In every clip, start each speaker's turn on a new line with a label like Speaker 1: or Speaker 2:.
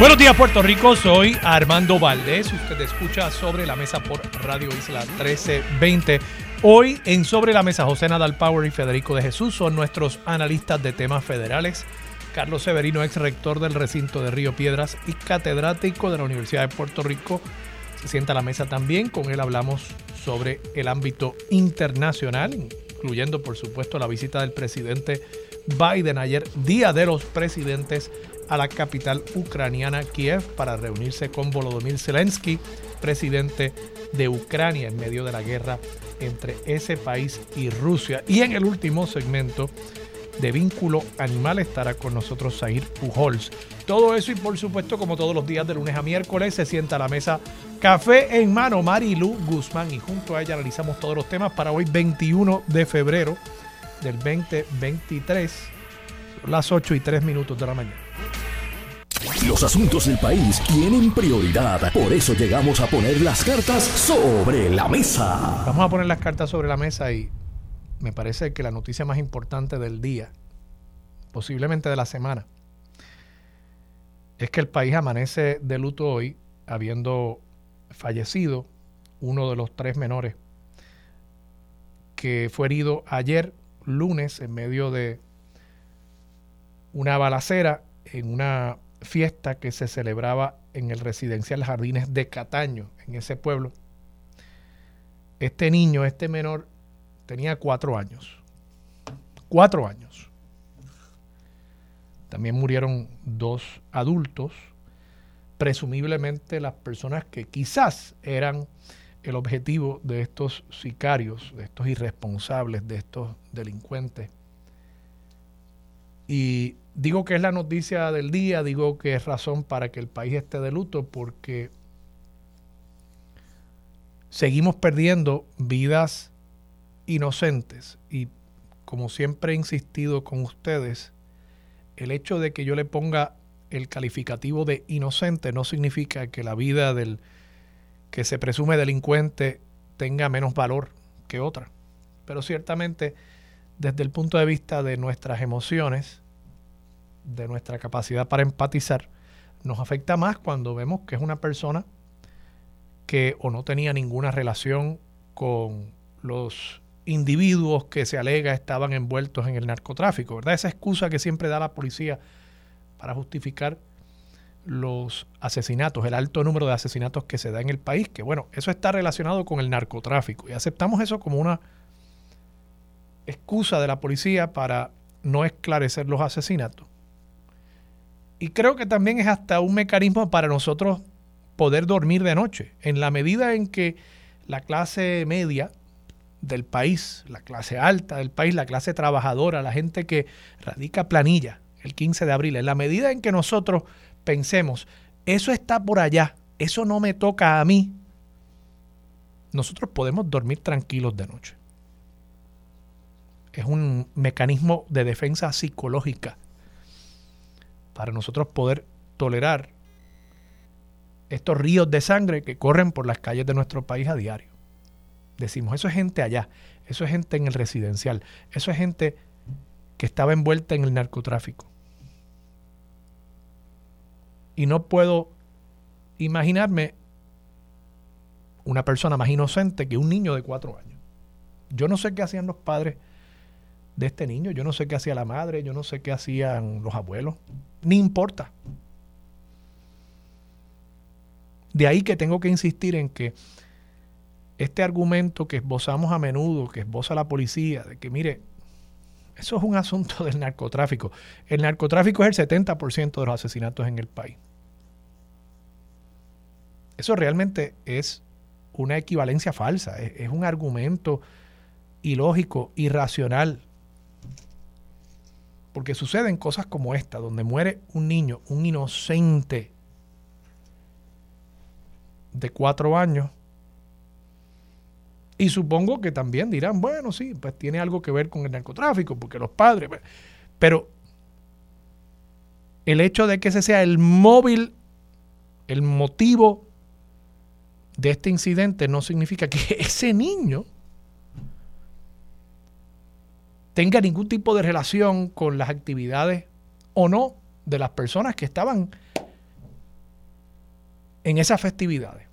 Speaker 1: Buenos días Puerto Rico, soy Armando Valdés. Usted escucha Sobre la Mesa por Radio Isla 1320. Hoy en Sobre la Mesa, José Nadal Power y Federico de Jesús son nuestros analistas de temas federales. Carlos Severino, ex rector del recinto de Río Piedras y catedrático de la Universidad de Puerto Rico, se sienta a la mesa también. Con él hablamos sobre el ámbito internacional, incluyendo por supuesto la visita del presidente Biden ayer, Día de los Presidentes a la capital ucraniana Kiev para reunirse con Volodymyr Zelensky, presidente de Ucrania en medio de la guerra entre ese país y Rusia. Y en el último segmento de vínculo animal estará con nosotros Zahir Pujols. Todo eso y por supuesto como todos los días de lunes a miércoles se sienta a la mesa Café en mano Marilu Guzmán y junto a ella analizamos todos los temas para hoy 21 de febrero del 2023, las 8 y 3 minutos de la mañana.
Speaker 2: Los asuntos del país tienen prioridad. Por eso llegamos a poner las cartas sobre la mesa.
Speaker 1: Vamos a poner las cartas sobre la mesa y me parece que la noticia más importante del día, posiblemente de la semana, es que el país amanece de luto hoy, habiendo fallecido uno de los tres menores que fue herido ayer, lunes, en medio de una balacera en una fiesta que se celebraba en el residencial Jardines de Cataño, en ese pueblo. Este niño, este menor, tenía cuatro años. Cuatro años. También murieron dos adultos, presumiblemente las personas que quizás eran el objetivo de estos sicarios, de estos irresponsables, de estos delincuentes. Y digo que es la noticia del día, digo que es razón para que el país esté de luto porque seguimos perdiendo vidas inocentes y como siempre he insistido con ustedes, el hecho de que yo le ponga el calificativo de inocente no significa que la vida del que se presume delincuente tenga menos valor que otra. Pero ciertamente desde el punto de vista de nuestras emociones, de nuestra capacidad para empatizar, nos afecta más cuando vemos que es una persona que o no tenía ninguna relación con los individuos que se alega estaban envueltos en el narcotráfico, ¿verdad? Esa excusa que siempre da la policía para justificar los asesinatos, el alto número de asesinatos que se da en el país, que bueno, eso está relacionado con el narcotráfico y aceptamos eso como una excusa de la policía para no esclarecer los asesinatos. Y creo que también es hasta un mecanismo para nosotros poder dormir de noche, en la medida en que la clase media del país, la clase alta del país, la clase trabajadora, la gente que radica planilla el 15 de abril, en la medida en que nosotros pensemos, eso está por allá, eso no me toca a mí, nosotros podemos dormir tranquilos de noche. Es un mecanismo de defensa psicológica para nosotros poder tolerar estos ríos de sangre que corren por las calles de nuestro país a diario. Decimos, eso es gente allá, eso es gente en el residencial, eso es gente que estaba envuelta en el narcotráfico. Y no puedo imaginarme una persona más inocente que un niño de cuatro años. Yo no sé qué hacían los padres de este niño, yo no sé qué hacía la madre, yo no sé qué hacían los abuelos, ni importa. De ahí que tengo que insistir en que este argumento que esbozamos a menudo, que esboza la policía, de que mire, eso es un asunto del narcotráfico. El narcotráfico es el 70% de los asesinatos en el país. Eso realmente es una equivalencia falsa, es, es un argumento ilógico, irracional, porque suceden cosas como esta, donde muere un niño, un inocente de cuatro años, Y supongo que también dirán, bueno, sí, pues tiene algo que ver con el narcotráfico, porque los padres... Pues, pero el hecho de que ese sea el móvil, el motivo de este incidente, no significa que ese niño tenga ningún tipo de relación con las actividades o no de las personas que estaban en esas festividades.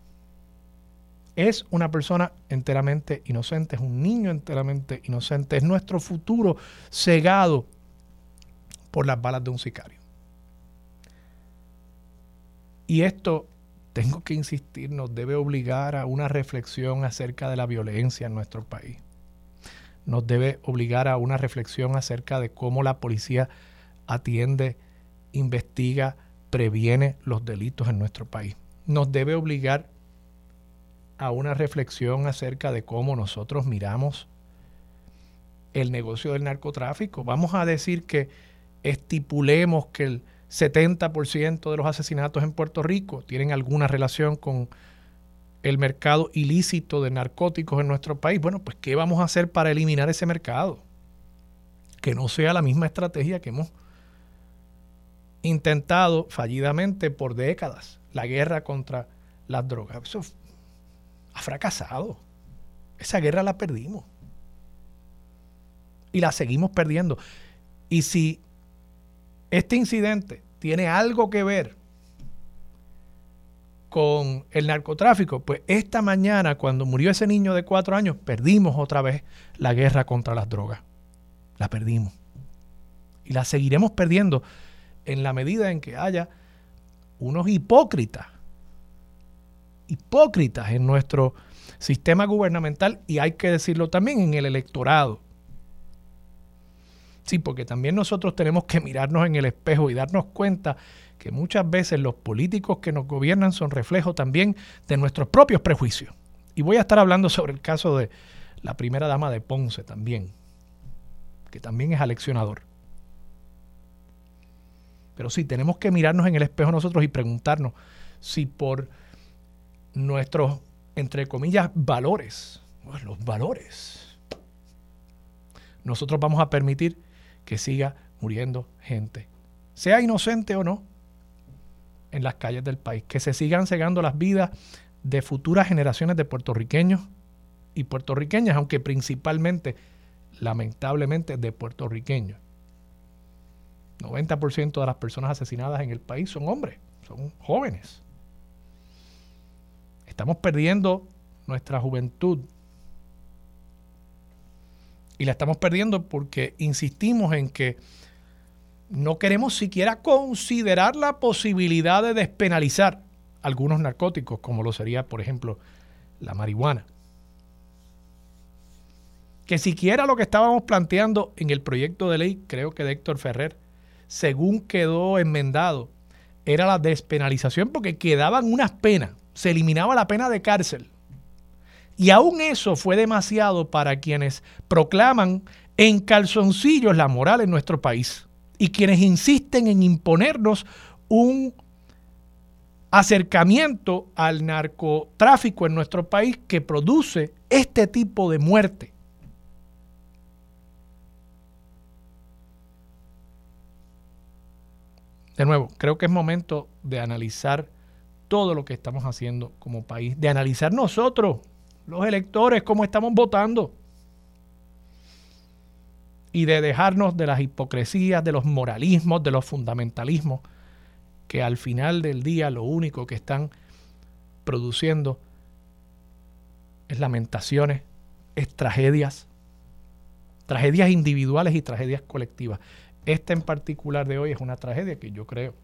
Speaker 1: Es una persona enteramente inocente, es un niño enteramente inocente, es nuestro futuro cegado por las balas de un sicario. Y esto, tengo que insistir, nos debe obligar a una reflexión acerca de la violencia en nuestro país. Nos debe obligar a una reflexión acerca de cómo la policía atiende, investiga, previene los delitos en nuestro país. Nos debe obligar a una reflexión acerca de cómo nosotros miramos el negocio del narcotráfico. Vamos a decir que estipulemos que el 70% de los asesinatos en Puerto Rico tienen alguna relación con el mercado ilícito de narcóticos en nuestro país. Bueno, pues ¿qué vamos a hacer para eliminar ese mercado? Que no sea la misma estrategia que hemos intentado fallidamente por décadas, la guerra contra las drogas. Eso ha fracasado. Esa guerra la perdimos. Y la seguimos perdiendo. Y si este incidente tiene algo que ver con el narcotráfico, pues esta mañana cuando murió ese niño de cuatro años, perdimos otra vez la guerra contra las drogas. La perdimos. Y la seguiremos perdiendo en la medida en que haya unos hipócritas, hipócritas en nuestro sistema gubernamental y hay que decirlo también en el electorado Sí, porque también nosotros tenemos que mirarnos en el espejo y darnos cuenta que muchas veces los políticos que nos gobiernan son reflejo también de nuestros propios prejuicios. Y voy a estar hablando sobre el caso de la primera dama de Ponce también, que también es aleccionador. Pero sí, tenemos que mirarnos en el espejo nosotros y preguntarnos si por nuestros, entre comillas, valores, los valores, nosotros vamos a permitir que siga muriendo gente, sea inocente o no, en las calles del país, que se sigan cegando las vidas de futuras generaciones de puertorriqueños y puertorriqueñas, aunque principalmente, lamentablemente, de puertorriqueños. 90% de las personas asesinadas en el país son hombres, son jóvenes. Estamos perdiendo nuestra juventud, y la estamos perdiendo porque insistimos en que no queremos siquiera considerar la posibilidad de despenalizar algunos narcóticos, como lo sería, por ejemplo, la marihuana. Que siquiera lo que estábamos planteando en el proyecto de ley, creo que de Héctor Ferrer, según quedó enmendado, era la despenalización porque quedaban unas penas, se eliminaba la pena de cárcel. Y aún eso fue demasiado para quienes proclaman en calzoncillos la moral en nuestro país y quienes insisten en imponernos un acercamiento al narcotráfico en nuestro país que produce este tipo de muerte. De nuevo, creo que es momento de analizar todo lo que estamos haciendo como país, de analizar nosotros los electores, cómo estamos votando. Y de dejarnos de las hipocresías, de los moralismos, de los fundamentalismos, que al final del día lo único que están produciendo es lamentaciones, es tragedias, tragedias individuales y tragedias colectivas. Esta en particular de hoy es una tragedia que yo creo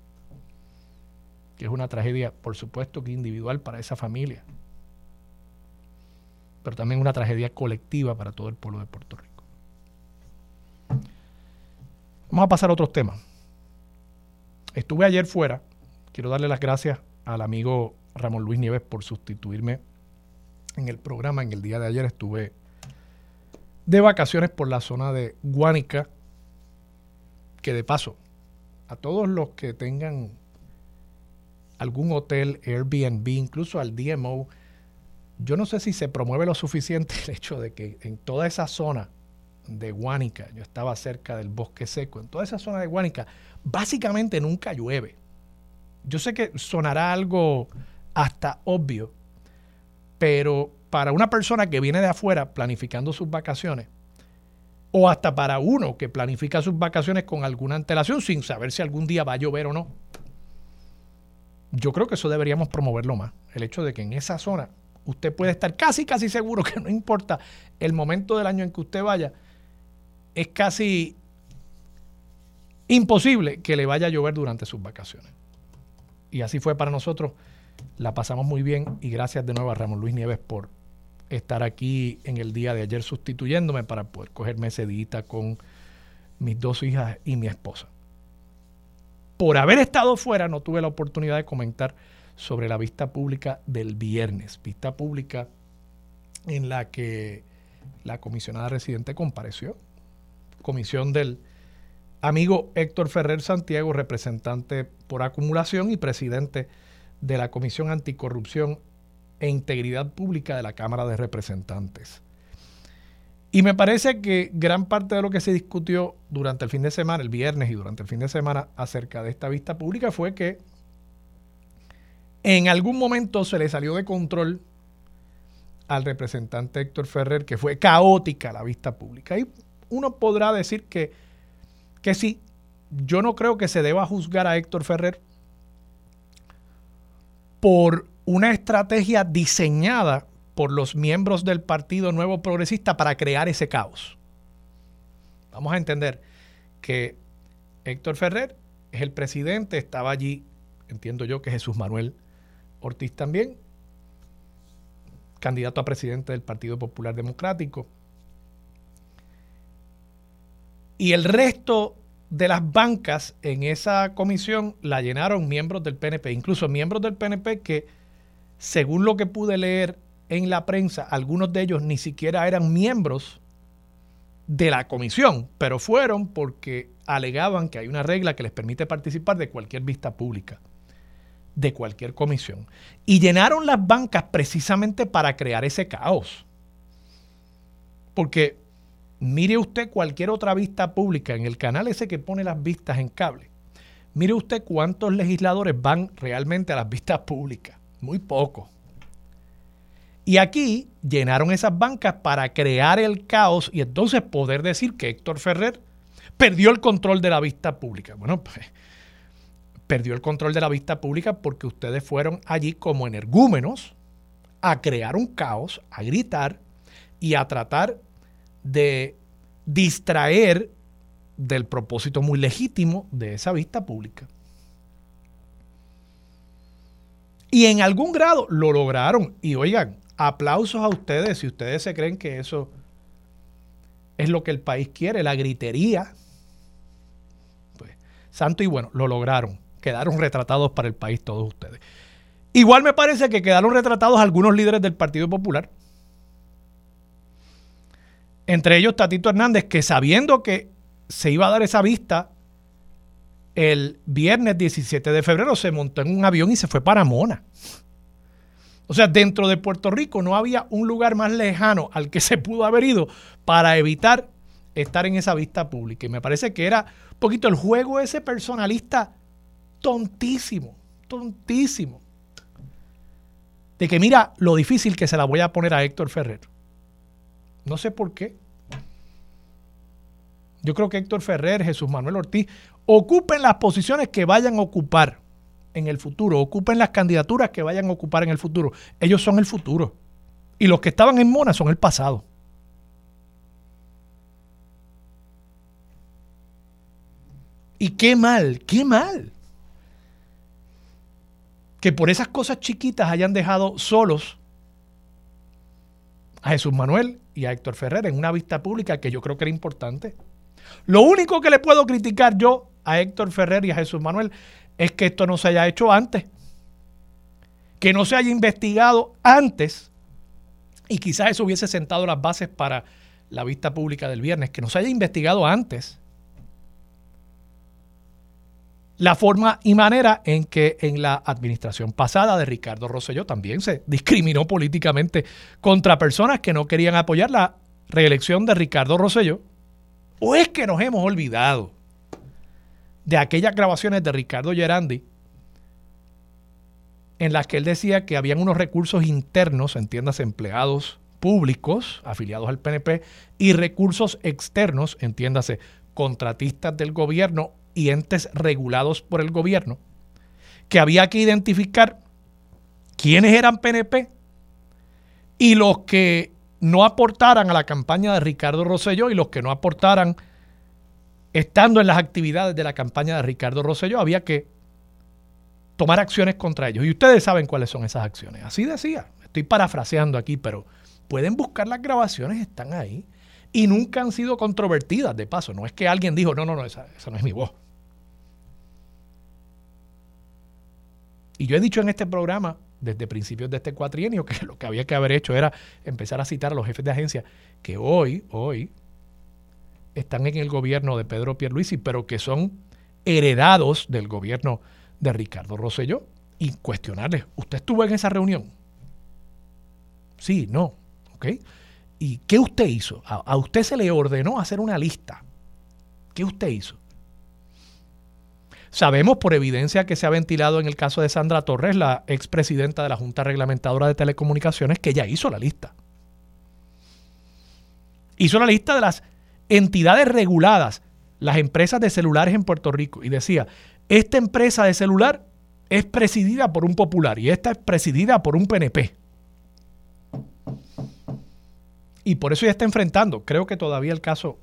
Speaker 1: que es una tragedia, por supuesto que individual para esa familia, pero también una tragedia colectiva para todo el pueblo de Puerto Rico. Vamos a pasar a otros temas. Estuve ayer fuera, quiero darle las gracias al amigo Ramón Luis Nieves por sustituirme en el programa. En el día de ayer estuve de vacaciones por la zona de Guánica, que de paso, a todos los que tengan algún hotel, Airbnb, incluso al DMO, yo no sé si se promueve lo suficiente el hecho de que en toda esa zona de Guánica, yo estaba cerca del bosque seco, en toda esa zona de Guánica, básicamente nunca llueve. Yo sé que sonará algo hasta obvio, pero para una persona que viene de afuera planificando sus vacaciones, o hasta para uno que planifica sus vacaciones con alguna antelación sin saber si algún día va a llover o no, yo creo que eso deberíamos promoverlo más. El hecho de que en esa zona usted puede estar casi, casi seguro que no importa el momento del año en que usted vaya, es casi imposible que le vaya a llover durante sus vacaciones. Y así fue para nosotros. La pasamos muy bien y gracias de nuevo a Ramón Luis Nieves por estar aquí en el día de ayer sustituyéndome para poder cogerme ese día con mis dos hijas y mi esposa. Por haber estado fuera no tuve la oportunidad de comentar sobre la vista pública del viernes, vista pública en la que la comisionada residente compareció, comisión del amigo Héctor Ferrer Santiago, representante por acumulación y presidente de la Comisión Anticorrupción e Integridad Pública de la Cámara de Representantes. Y me parece que gran parte de lo que se discutió durante el fin de semana, el viernes y durante el fin de semana acerca de esta vista pública fue que en algún momento se le salió de control al representante Héctor Ferrer, que fue caótica la vista pública. Y uno podrá decir que, que sí, yo no creo que se deba juzgar a Héctor Ferrer por una estrategia diseñada por los miembros del Partido Nuevo Progresista para crear ese caos. Vamos a entender que Héctor Ferrer es el presidente, estaba allí, entiendo yo que Jesús Manuel Ortiz también, candidato a presidente del Partido Popular Democrático. Y el resto de las bancas en esa comisión la llenaron miembros del PNP, incluso miembros del PNP que, según lo que pude leer en la prensa, algunos de ellos ni siquiera eran miembros de la comisión, pero fueron porque alegaban que hay una regla que les permite participar de cualquier vista pública de cualquier comisión. Y llenaron las bancas precisamente para crear ese caos. Porque mire usted cualquier otra vista pública en el canal ese que pone las vistas en cable. Mire usted cuántos legisladores van realmente a las vistas públicas. Muy pocos. Y aquí llenaron esas bancas para crear el caos y entonces poder decir que Héctor Ferrer perdió el control de la vista pública. Bueno, pues perdió el control de la vista pública porque ustedes fueron allí como energúmenos a crear un caos, a gritar y a tratar de distraer del propósito muy legítimo de esa vista pública. Y en algún grado lo lograron. Y oigan, aplausos a ustedes si ustedes se creen que eso es lo que el país quiere, la gritería. Pues, santo y bueno, lo lograron quedaron retratados para el país todos ustedes. Igual me parece que quedaron retratados algunos líderes del Partido Popular. Entre ellos Tatito Hernández, que sabiendo que se iba a dar esa vista el viernes 17 de febrero, se montó en un avión y se fue para Mona. O sea, dentro de Puerto Rico no había un lugar más lejano al que se pudo haber ido para evitar estar en esa vista pública. Y me parece que era un poquito el juego ese personalista tontísimo, tontísimo. De que mira lo difícil que se la voy a poner a Héctor Ferrer. No sé por qué. Yo creo que Héctor Ferrer, Jesús Manuel Ortiz, ocupen las posiciones que vayan a ocupar en el futuro, ocupen las candidaturas que vayan a ocupar en el futuro. Ellos son el futuro. Y los que estaban en Mona son el pasado. Y qué mal, qué mal que por esas cosas chiquitas hayan dejado solos a Jesús Manuel y a Héctor Ferrer en una vista pública que yo creo que era importante. Lo único que le puedo criticar yo a Héctor Ferrer y a Jesús Manuel es que esto no se haya hecho antes, que no se haya investigado antes y quizás eso hubiese sentado las bases para la vista pública del viernes, que no se haya investigado antes la forma y manera en que en la administración pasada de Ricardo Rosselló también se discriminó políticamente contra personas que no querían apoyar la reelección de Ricardo Rosselló. ¿O es que nos hemos olvidado de aquellas grabaciones de Ricardo Gerandi en las que él decía que habían unos recursos internos, entiéndase, empleados públicos afiliados al PNP y recursos externos, entiéndase, contratistas del gobierno y entes regulados por el gobierno, que había que identificar quiénes eran PNP y los que no aportaran a la campaña de Ricardo Rosselló y los que no aportaran estando en las actividades de la campaña de Ricardo Rosselló, había que tomar acciones contra ellos. Y ustedes saben cuáles son esas acciones. Así decía. Estoy parafraseando aquí, pero pueden buscar las grabaciones, están ahí. Y nunca han sido controvertidas, de paso. No es que alguien dijo, no, no, no, esa, esa no es mi voz. Y yo he dicho en este programa, desde principios de este cuatrienio, que lo que había que haber hecho era empezar a citar a los jefes de agencia que hoy, hoy, están en el gobierno de Pedro Pierluisi, pero que son heredados del gobierno de Ricardo Rosselló y cuestionarles, ¿usted estuvo en esa reunión? Sí, no, ¿ok? ¿Y qué usted hizo? A, a usted se le ordenó hacer una lista. ¿Qué usted hizo? Sabemos por evidencia que se ha ventilado en el caso de Sandra Torres, la expresidenta de la Junta Reglamentadora de Telecomunicaciones, que ella hizo la lista. Hizo la lista de las entidades reguladas, las empresas de celulares en Puerto Rico, y decía, esta empresa de celular es presidida por un popular y esta es presidida por un PNP. Y por eso ya está enfrentando, creo que todavía el caso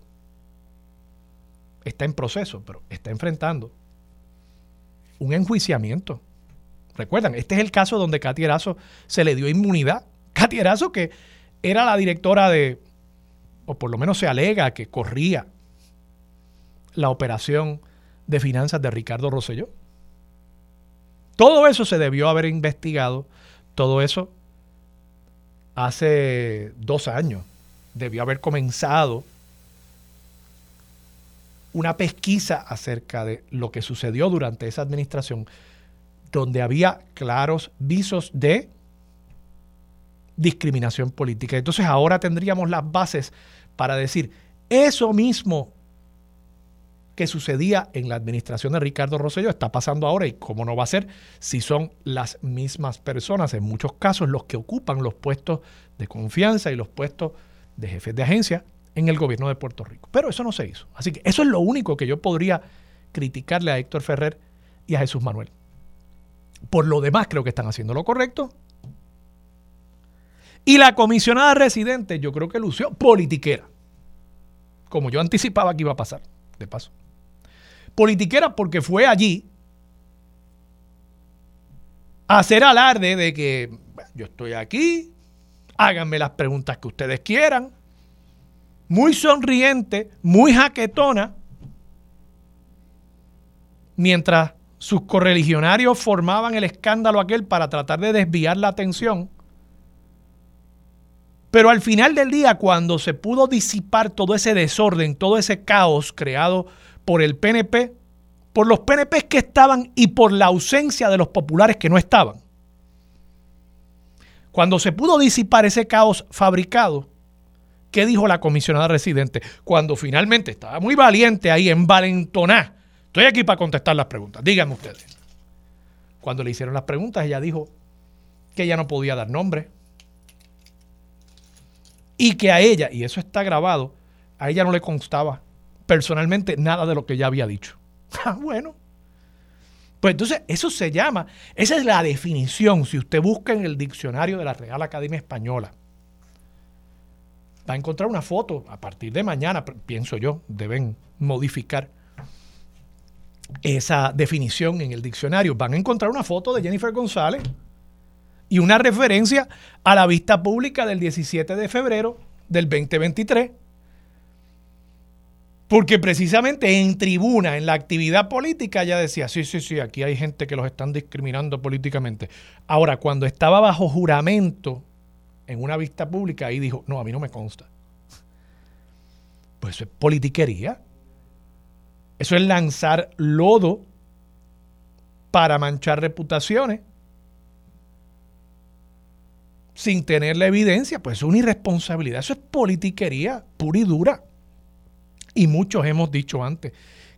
Speaker 1: está en proceso, pero está enfrentando un enjuiciamiento. Recuerdan, este es el caso donde Katy Erazo se le dio inmunidad. Katy Erazo que era la directora de, o por lo menos se alega que corría la operación de finanzas de Ricardo Rosselló. Todo eso se debió haber investigado, todo eso hace dos años debió haber comenzado una pesquisa acerca de lo que sucedió durante esa administración, donde había claros visos de discriminación política. Entonces ahora tendríamos las bases para decir, eso mismo que sucedía en la administración de Ricardo Rosselló está pasando ahora y cómo no va a ser si son las mismas personas, en muchos casos los que ocupan los puestos de confianza y los puestos de jefes de agencia en el gobierno de Puerto Rico. Pero eso no se hizo. Así que eso es lo único que yo podría criticarle a Héctor Ferrer y a Jesús Manuel. Por lo demás, creo que están haciendo lo correcto. Y la comisionada residente, yo creo que lució politiquera. Como yo anticipaba que iba a pasar, de paso. Politiquera porque fue allí a hacer alarde de que yo estoy aquí, háganme las preguntas que ustedes quieran, muy sonriente, muy jaquetona, mientras sus correligionarios formaban el escándalo aquel para tratar de desviar la atención. Pero al final del día, cuando se pudo disipar todo ese desorden, todo ese caos creado por el PNP, por los PNP que estaban y por la ausencia de los populares que no estaban, cuando se pudo disipar ese caos fabricado, ¿Qué dijo la comisionada residente? Cuando finalmente estaba muy valiente ahí en Valentoná. Estoy aquí para contestar las preguntas. Díganme ustedes. Cuando le hicieron las preguntas, ella dijo que ella no podía dar nombre. Y que a ella, y eso está grabado, a ella no le constaba personalmente nada de lo que ella había dicho. Ah, bueno. Pues entonces, eso se llama, esa es la definición, si usted busca en el diccionario de la Real Academia Española va a encontrar una foto a partir de mañana, pienso yo, deben modificar esa definición en el diccionario. Van a encontrar una foto de Jennifer González y una referencia a la vista pública del 17 de febrero del 2023. Porque precisamente en tribuna, en la actividad política, ella decía, sí, sí, sí, aquí hay gente que los están discriminando políticamente. Ahora, cuando estaba bajo juramento en una vista pública y dijo, no, a mí no me consta. Pues eso es politiquería. Eso es lanzar lodo para manchar reputaciones sin tener la evidencia, pues es una irresponsabilidad. Eso es politiquería pura y dura. Y muchos hemos dicho antes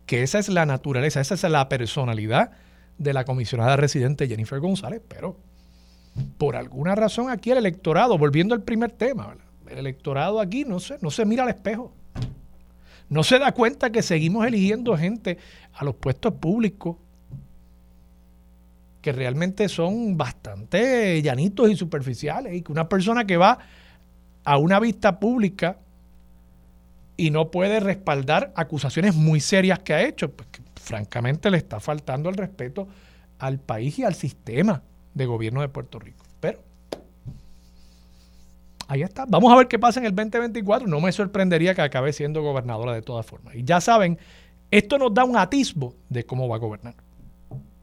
Speaker 1: que esa es la naturaleza, esa es la personalidad de la comisionada residente Jennifer González, pero por alguna razón aquí el electorado, volviendo al primer tema, el electorado aquí no se, no se mira al espejo. No se da cuenta que seguimos eligiendo gente a los puestos públicos que realmente son bastante llanitos y superficiales y que una persona que va a una vista pública y no puede respaldar acusaciones muy serias que ha hecho, pues francamente le está faltando el respeto al país y al sistema de gobierno de Puerto Rico. Pero ahí está. Vamos a ver qué pasa en el 2024. No me sorprendería que acabe siendo gobernadora de todas formas. Y ya saben, esto nos da un atisbo de cómo va a gobernar.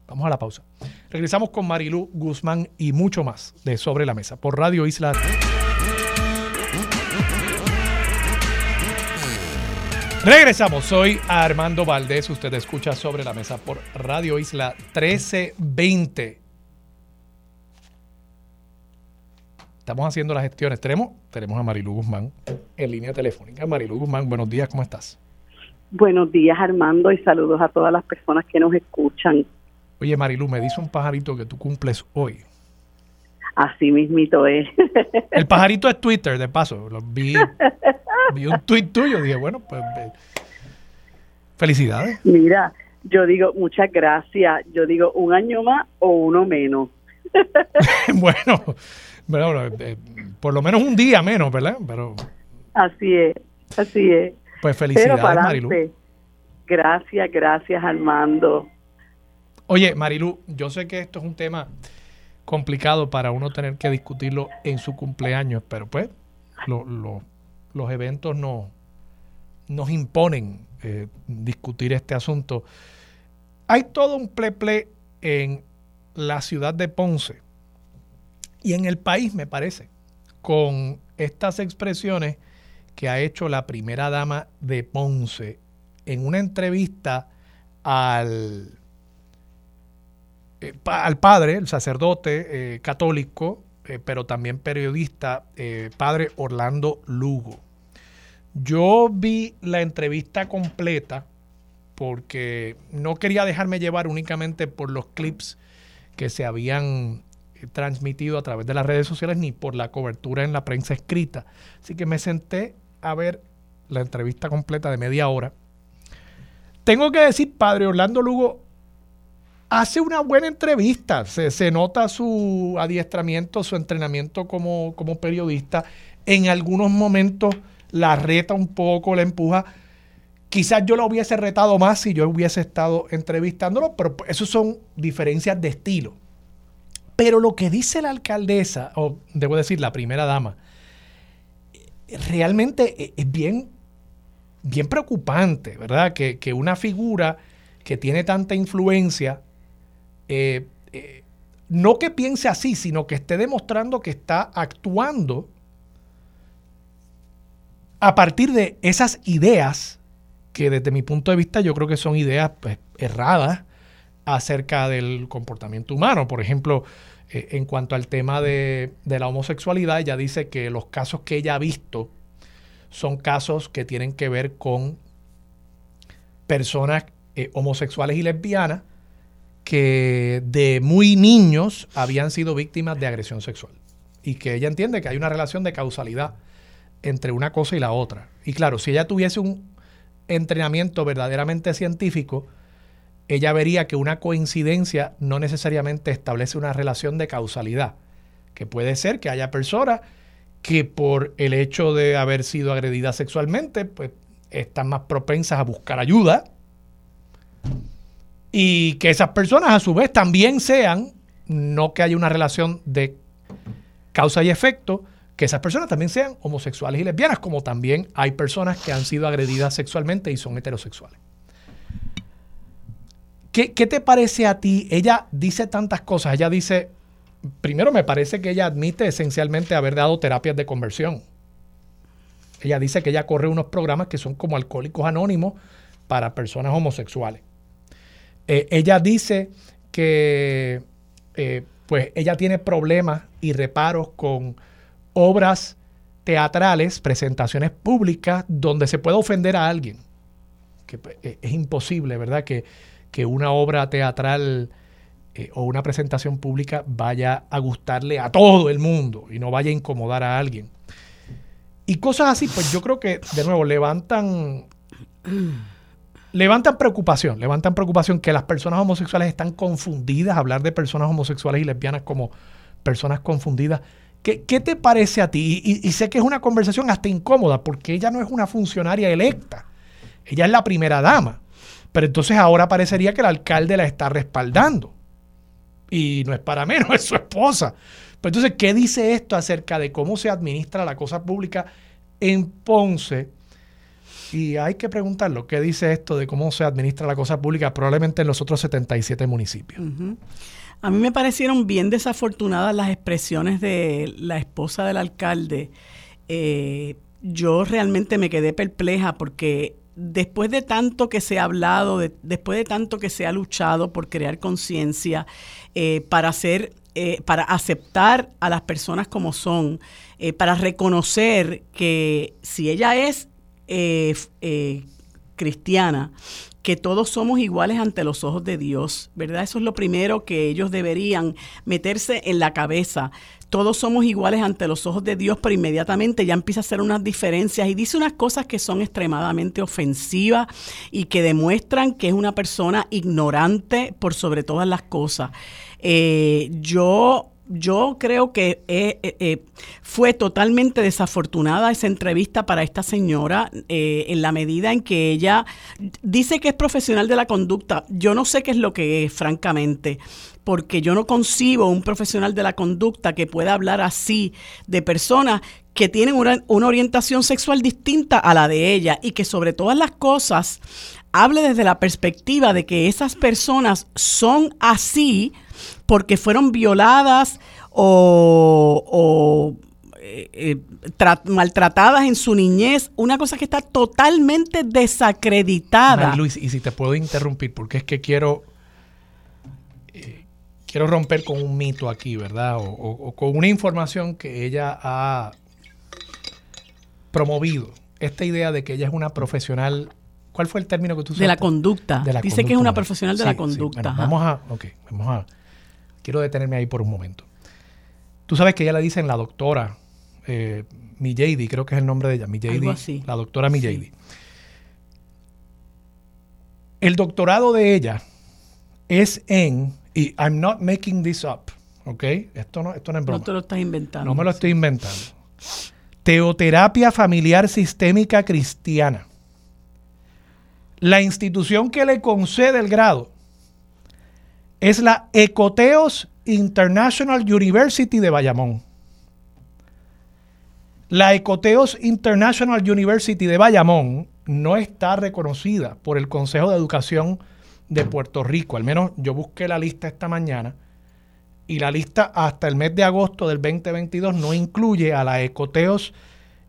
Speaker 1: Vamos a la pausa. Regresamos con Marilú Guzmán y mucho más de Sobre la Mesa por Radio Isla. Regresamos, soy Armando Valdés, usted escucha Sobre la Mesa por Radio Isla 1320. Estamos haciendo las gestiones. Tenemos, tenemos a Marilú Guzmán en línea telefónica. Marilú Guzmán, buenos días, ¿cómo estás?
Speaker 3: Buenos días, Armando, y saludos a todas las personas que nos escuchan.
Speaker 1: Oye, Marilu, me dice un pajarito que tú cumples hoy.
Speaker 3: Así mismito es.
Speaker 1: El pajarito es Twitter, de paso. Lo vi, vi un tweet tuyo. Dije, bueno, pues felicidades.
Speaker 3: Mira, yo digo muchas gracias. Yo digo un año más o uno menos.
Speaker 1: bueno, bueno, eh, por lo menos un día menos, ¿verdad? Pero
Speaker 3: así es, así es.
Speaker 1: Pues felicidades, Marilu.
Speaker 3: Gracias, gracias, Armando.
Speaker 1: Oye, Marilu, yo sé que esto es un tema complicado para uno tener que discutirlo en su cumpleaños, pero pues los eventos no, nos imponen eh, discutir este asunto. Hay todo un pleple en la ciudad de Ponce y en el país, me parece, con estas expresiones que ha hecho la primera dama de Ponce en una entrevista al eh, al padre, el sacerdote eh, católico, eh, pero también periodista, padre Orlando Lugo. Yo vi la entrevista completa porque no quería dejarme llevar únicamente por los clips que se habían transmitido a través de las redes sociales ni por la cobertura en la prensa escrita. Así que me senté a ver la entrevista completa de media hora. Tengo que decir, padre Orlando Lugo hace una buena entrevista. Se, nota su adiestramiento, su entrenamiento como, como, periodista. En algunos momentos la reta un poco, la empuja. Quizás yo lo hubiese retado más si yo hubiese estado entrevistándolo, pero eso son diferencias de estilo. Pero lo que dice la alcaldesa, o debo decir la primera dama, realmente es bien, bien preocupante, ¿verdad? Que, que una figura que tiene tanta influencia eh, eh, no que piense así, sino que esté demostrando que está actuando a partir de esas ideas que desde mi punto de vista yo creo que son ideas pues, erradas acerca del comportamiento humano. Por ejemplo, eh, en cuanto al tema de, la homosexualidad, ella dice que los casos que ella ha visto son casos que tienen que ver con personas homosexuales y lesbianas que de muy niños habían sido víctimas de agresión sexual y que ella entiende que hay una relación de causalidad entre una cosa y la otra. Y claro, si ella tuviese un entrenamiento verdaderamente científico, ella vería que una coincidencia no necesariamente establece una relación de causalidad, que puede ser que haya personas que por el hecho de haber sido agredidas sexualmente, pues están más propensas a buscar ayuda y que esas personas a su vez también sean, no que haya una relación de causa y efecto, que esas personas también sean homosexuales y lesbianas, como también hay personas que han sido agredidas sexualmente y son heterosexuales. ¿Qué, te parece a ti? Ella dice tantas cosas. Ella dice, primero me parece que ella admite esencialmente haber dado terapias de conversión. Ella dice que ella corre unos programas que son como alcohólicos anónimos para personas homosexuales. Eh, ella dice que eh, pues ella tiene problemas y reparos con obras teatrales, presentaciones públicas, donde se puede ofender a alguien. Que pues, e, es imposible, ¿verdad? Que, que una obra teatral eh, o una presentación pública vaya a gustarle a todo el mundo y no vaya a incomodar a alguien. Y cosas así, pues yo creo que, de nuevo, levantan levantan preocupación, levantan preocupación que las personas homosexuales están confundidas, hablar de personas homosexuales y lesbianas como personas confundidas. ¿Qué, te parece a ti? Y, sé que es una conversación hasta incómoda porque ella no es una funcionaria electa, ella es la primera dama, pero entonces ahora parecería que el alcalde la está respaldando. Y no es para menos, es su esposa. Pero entonces, ¿qué dice esto acerca de cómo se administra la cosa pública en Ponce? Y hay que preguntarlo, ¿qué dice esto de cómo se administra la cosa pública probablemente en los otros 77 municipios?
Speaker 4: A mí me parecieron bien desafortunadas las expresiones de la esposa del alcalde. Eh, yo realmente me quedé perpleja porque después de tanto que se ha hablado, después de tanto que se ha luchado por crear conciencia, eh, para hacer, eh, para aceptar a las personas como son, para reconocer que si ella es eh, eh, cristiana, que todos somos iguales ante los ojos de Dios, ¿verdad? Eso es lo primero que ellos deberían meterse en la cabeza. Todos somos iguales ante los ojos de Dios, pero inmediatamente ya empieza a hacer unas diferencias y dice unas cosas que son extremadamente ofensivas y que demuestran que es una persona ignorante por sobre todas las cosas. Eh, yo yo creo que eh, eh, eh, fue totalmente desafortunada esa entrevista para esta señora en la medida en que ella dice que es profesional de la conducta. Yo no sé qué es lo que es, francamente, porque yo no concibo un profesional de la conducta que pueda hablar así de personas que tienen una, una orientación sexual distinta a la de ella y que sobre todas las cosas hable desde la perspectiva de que esas personas son así porque fueron violadas o, eh, eh, maltratadas en su niñez, una cosa que está totalmente desacreditada.
Speaker 1: Luis, y si te puedo interrumpir, porque es que quiero, quiero romper con un mito aquí, ¿verdad? O, con una información que ella ha promovido. Esta idea de que ella es una profesional ¿Cuál fue el término que tú usaste?
Speaker 4: De la conducta. Dice que es una profesional de la conducta.
Speaker 1: vamos a, ok, vamos a, quiero detenerme ahí por un momento. Tú sabes que ella le dicen la doctora eh, Millady, creo que es el nombre de ella, Millady, la doctora Millady. El doctorado de ella es en, y I'm not making this up, ¿ok? Esto no, esto no es broma.
Speaker 4: No te lo estás inventando.
Speaker 1: No me lo estoy inventando. Teoterapia familiar sistémica cristiana. La institución que le concede el grado es la Ecoteos International University de Bayamón. La Ecoteos International University de Bayamón no está reconocida por el Consejo de Educación de Puerto Rico. Al menos yo busqué la lista esta mañana y la lista hasta el mes de agosto del 2022 no incluye a la Ecoteos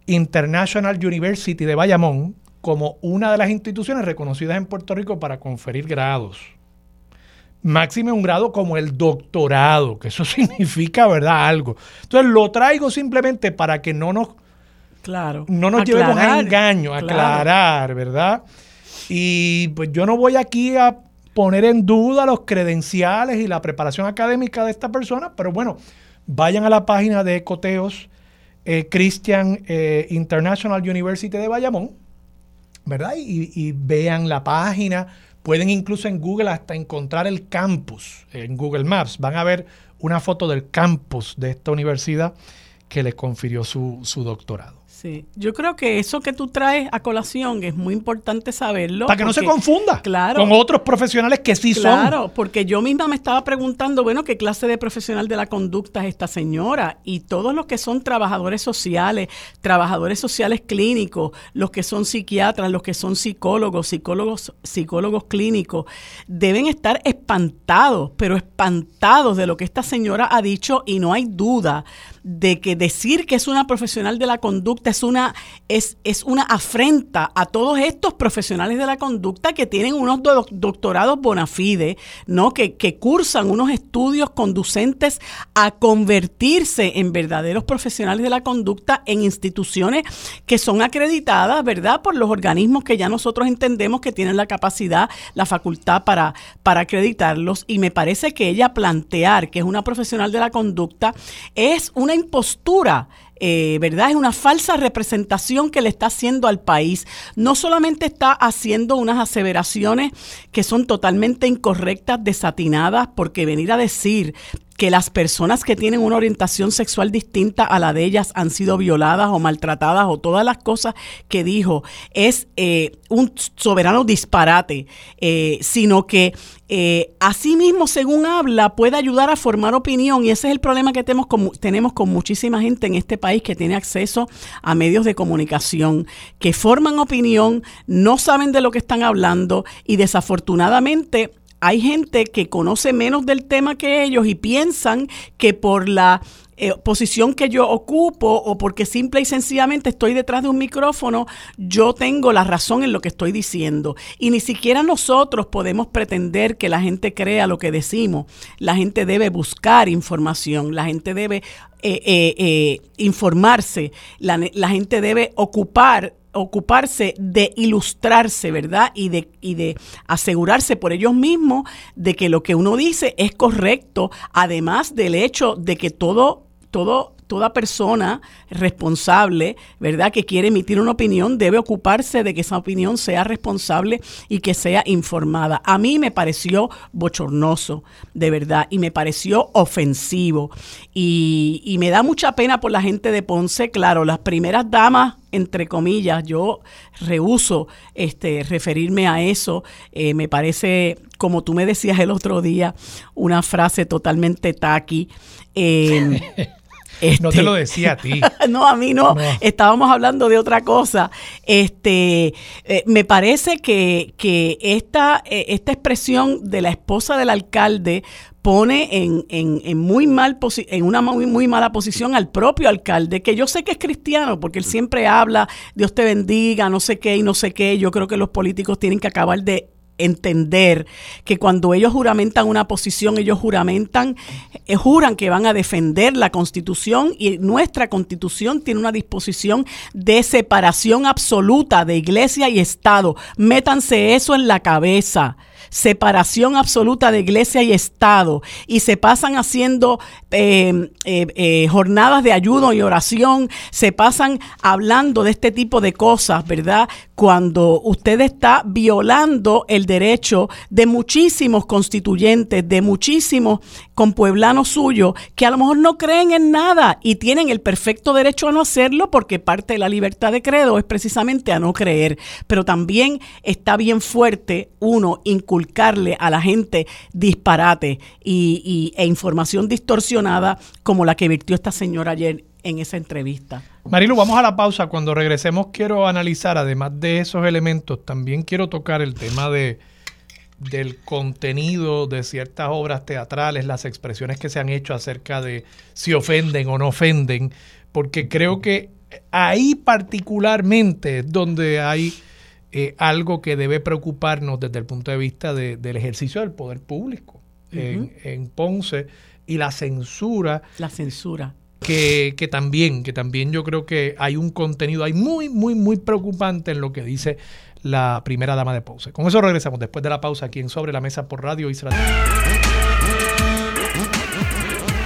Speaker 1: International University de Bayamón como una de las instituciones reconocidas en Puerto Rico para conferir grados máxime un grado como el doctorado, que eso significa, ¿verdad? Algo. Entonces lo traigo simplemente para que no nos,
Speaker 4: claro,
Speaker 1: no nos llevemos a engaño, aclarar, ¿verdad? Y pues yo no voy aquí a poner en duda los credenciales y la preparación académica de esta persona, pero bueno, vayan a la página de Coteos eh, Christian eh, International University de Bayamón, ¿verdad? y vean la página Pueden incluso en Google hasta encontrar el campus, en Google Maps. Van a ver una foto del campus de esta universidad que le confirió su, su doctorado.
Speaker 4: Sí, yo creo que eso que tú traes a colación es muy importante saberlo.
Speaker 1: Para que no se confunda claro, con otros profesionales que sí son.
Speaker 4: Claro, porque yo misma me estaba preguntando, bueno, ¿qué clase de profesional de la conducta es esta señora? Y todos los que son trabajadores sociales, trabajadores sociales clínicos, los que son psiquiatras, los que son psicólogos, psicólogos, psicólogos clínicos, deben estar espantados, pero espantados de lo que esta señora ha dicho y no hay duda de que decir que es una profesional de la conducta es una, es, es una afrenta a todos estos profesionales de la conducta que tienen unos doctorados bona fide, ¿no? Que, que cursan unos estudios conducentes a convertirse en verdaderos profesionales de la conducta en instituciones que son acreditadas, ¿verdad? Por los organismos que ya nosotros entendemos que tienen la capacidad, la facultad para, para acreditarlos. Y me parece que ella plantear que es una profesional de la conducta es una impostura eh, ¿verdad? Es una falsa representación que le está haciendo al país. No solamente está haciendo unas aseveraciones que son totalmente incorrectas, desatinadas, porque venir a decir que las personas que tienen una orientación sexual distinta a la de ellas han sido violadas o maltratadas o todas las cosas que dijo es eh, un soberano disparate, eh, sino que eh, asimismo, según habla, puede ayudar a formar opinión. Y ese es el problema que tenemos tenemos con muchísima gente en este país que tiene acceso a medios de comunicación, que forman opinión, no saben de lo que están hablando y desafortunadamente hay gente que conoce menos del tema que ellos y piensan que por la eh, posición que yo ocupo o porque simple y sencillamente estoy detrás de un micrófono, yo tengo la razón en lo que estoy diciendo. Y ni siquiera nosotros podemos pretender que la gente crea lo que decimos. La gente debe buscar información, la gente debe eh, eh, informarse, la, la gente debe ocupar ocuparse de ilustrarse, ¿verdad? Y de, y de asegurarse por ellos mismos de que lo que uno dice es correcto, además del hecho de que todo, todo toda persona responsable, ¿verdad?, que quiere emitir una opinión, debe ocuparse de que esa opinión sea responsable y que sea informada. A mí me pareció bochornoso, de verdad, y me pareció ofensivo. Y, me da mucha pena por la gente de Ponce, claro, las primeras damas entre comillas, yo rehuso este, referirme a eso. Eh, me parece, como tú me decías el otro día, una frase totalmente taqui. Eh,
Speaker 1: no te lo este, decía a ti.
Speaker 4: no, a mí no. Estábamos hablando de otra cosa. Este, eh, me parece que, que esta, eh, esta expresión de la esposa del alcalde pone en, en, en, muy mal en una muy, muy mala posición al propio alcalde, que yo sé que es cristiano, porque él siempre habla, Dios te bendiga, no sé qué y no sé qué. Yo creo que los políticos tienen que acabar de entender que cuando ellos juramentan una posición, ellos juramentan, eh, juran que van a defender la constitución y nuestra constitución tiene una disposición de separación absoluta de iglesia y Estado. Métanse eso en la cabeza separación absoluta de iglesia y Estado y se pasan haciendo eh, eh, eh, jornadas de ayuno y oración, se pasan hablando de este tipo de cosas, ¿verdad? Cuando usted está violando el derecho de muchísimos constituyentes, de muchísimos compueblanos suyos que a lo mejor no creen en nada y tienen el perfecto derecho a no hacerlo porque parte de la libertad de credo es precisamente a no creer. Pero también está bien fuerte uno inculcar a la gente disparate y, e información distorsionada como la que virtió esta señora ayer en esa entrevista.
Speaker 1: Marilu, vamos a la pausa. Cuando regresemos quiero analizar, además de esos elementos, también quiero tocar el tema de del contenido de ciertas obras teatrales, las expresiones que se han hecho acerca de si ofenden o no ofenden, porque creo que ahí particularmente es donde hay eh, algo que debe preocuparnos desde el punto de vista del ejercicio del poder público en, Ponce y la censura.
Speaker 4: La censura.
Speaker 1: Que, que, también, que también yo creo que hay un contenido ahí muy, muy, muy preocupante en lo que dice la primera dama de Ponce. Con eso regresamos después de la pausa aquí en Sobre la Mesa por Radio Israel.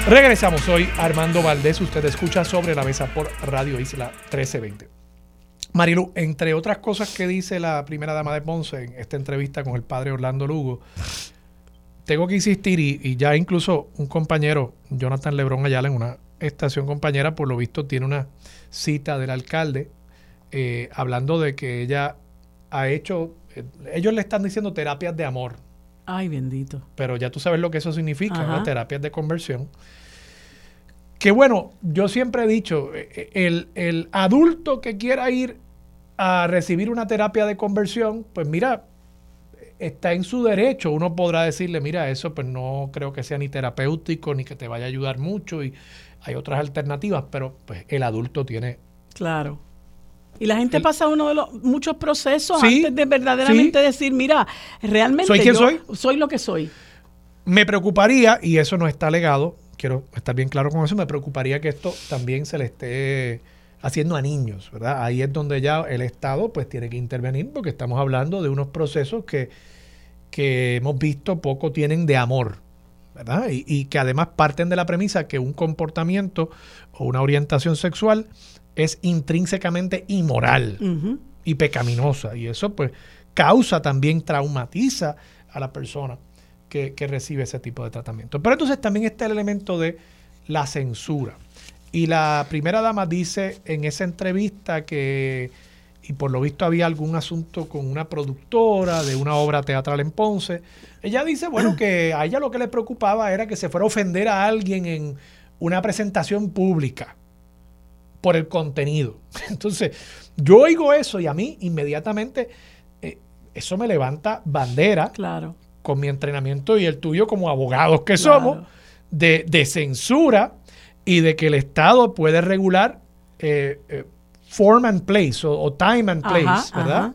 Speaker 1: Regresamos hoy Armando Valdés. Usted escucha Sobre la Mesa por Radio Isla 1320. Marilu, entre otras cosas que dice la primera dama de Ponce en esta entrevista con el padre Orlando Lugo, tengo que insistir y, ya incluso un compañero, Jonathan Lebrón Ayala, en una estación compañera, por lo visto tiene una cita del alcalde eh, hablando de que ella ha hecho, eh, ellos le están diciendo terapias de amor.
Speaker 4: Ay, bendito.
Speaker 1: Pero ya tú sabes lo que eso significa, terapias de conversión. Que bueno, yo siempre he dicho, eh, el, el adulto que quiera ir a recibir una terapia de conversión, pues mira, está en su derecho. Uno podrá decirle, mira, eso pues no creo que sea ni terapéutico ni que te vaya a ayudar mucho y hay otras alternativas, pero pues el adulto tiene...
Speaker 4: Claro. Y la gente pasa uno de los muchos procesos antes de verdaderamente decir, mira, realmente
Speaker 1: ¿Soy quien soy?
Speaker 4: soy lo que soy.
Speaker 1: Me preocuparía, y eso no está legado, quiero estar bien claro con eso, me preocuparía que esto también se le esté haciendo a niños, ¿verdad? Ahí es donde ya el Estado pues tiene que intervenir porque estamos hablando de unos procesos que, que hemos visto poco tienen de amor, ¿verdad? Y, que además parten de la premisa que un comportamiento o una orientación sexual es intrínsecamente inmoral y pecaminosa. Y eso pues causa también, traumatiza a la persona que, que recibe ese tipo de tratamiento. Pero entonces también está el elemento de la censura. Y la primera dama dice en esa entrevista que, y por lo visto había algún asunto con una productora de una obra teatral en Ponce, ella dice, bueno, que a ella lo que le preocupaba era que se fuera a ofender a alguien en una presentación pública por el contenido. Entonces, yo oigo eso y a mí inmediatamente eh, eso me levanta bandera
Speaker 4: claro.
Speaker 1: con mi entrenamiento y el tuyo como abogados que somos de, de censura y de que el Estado puede regular eh, eh, form and place o, time and place, ¿verdad?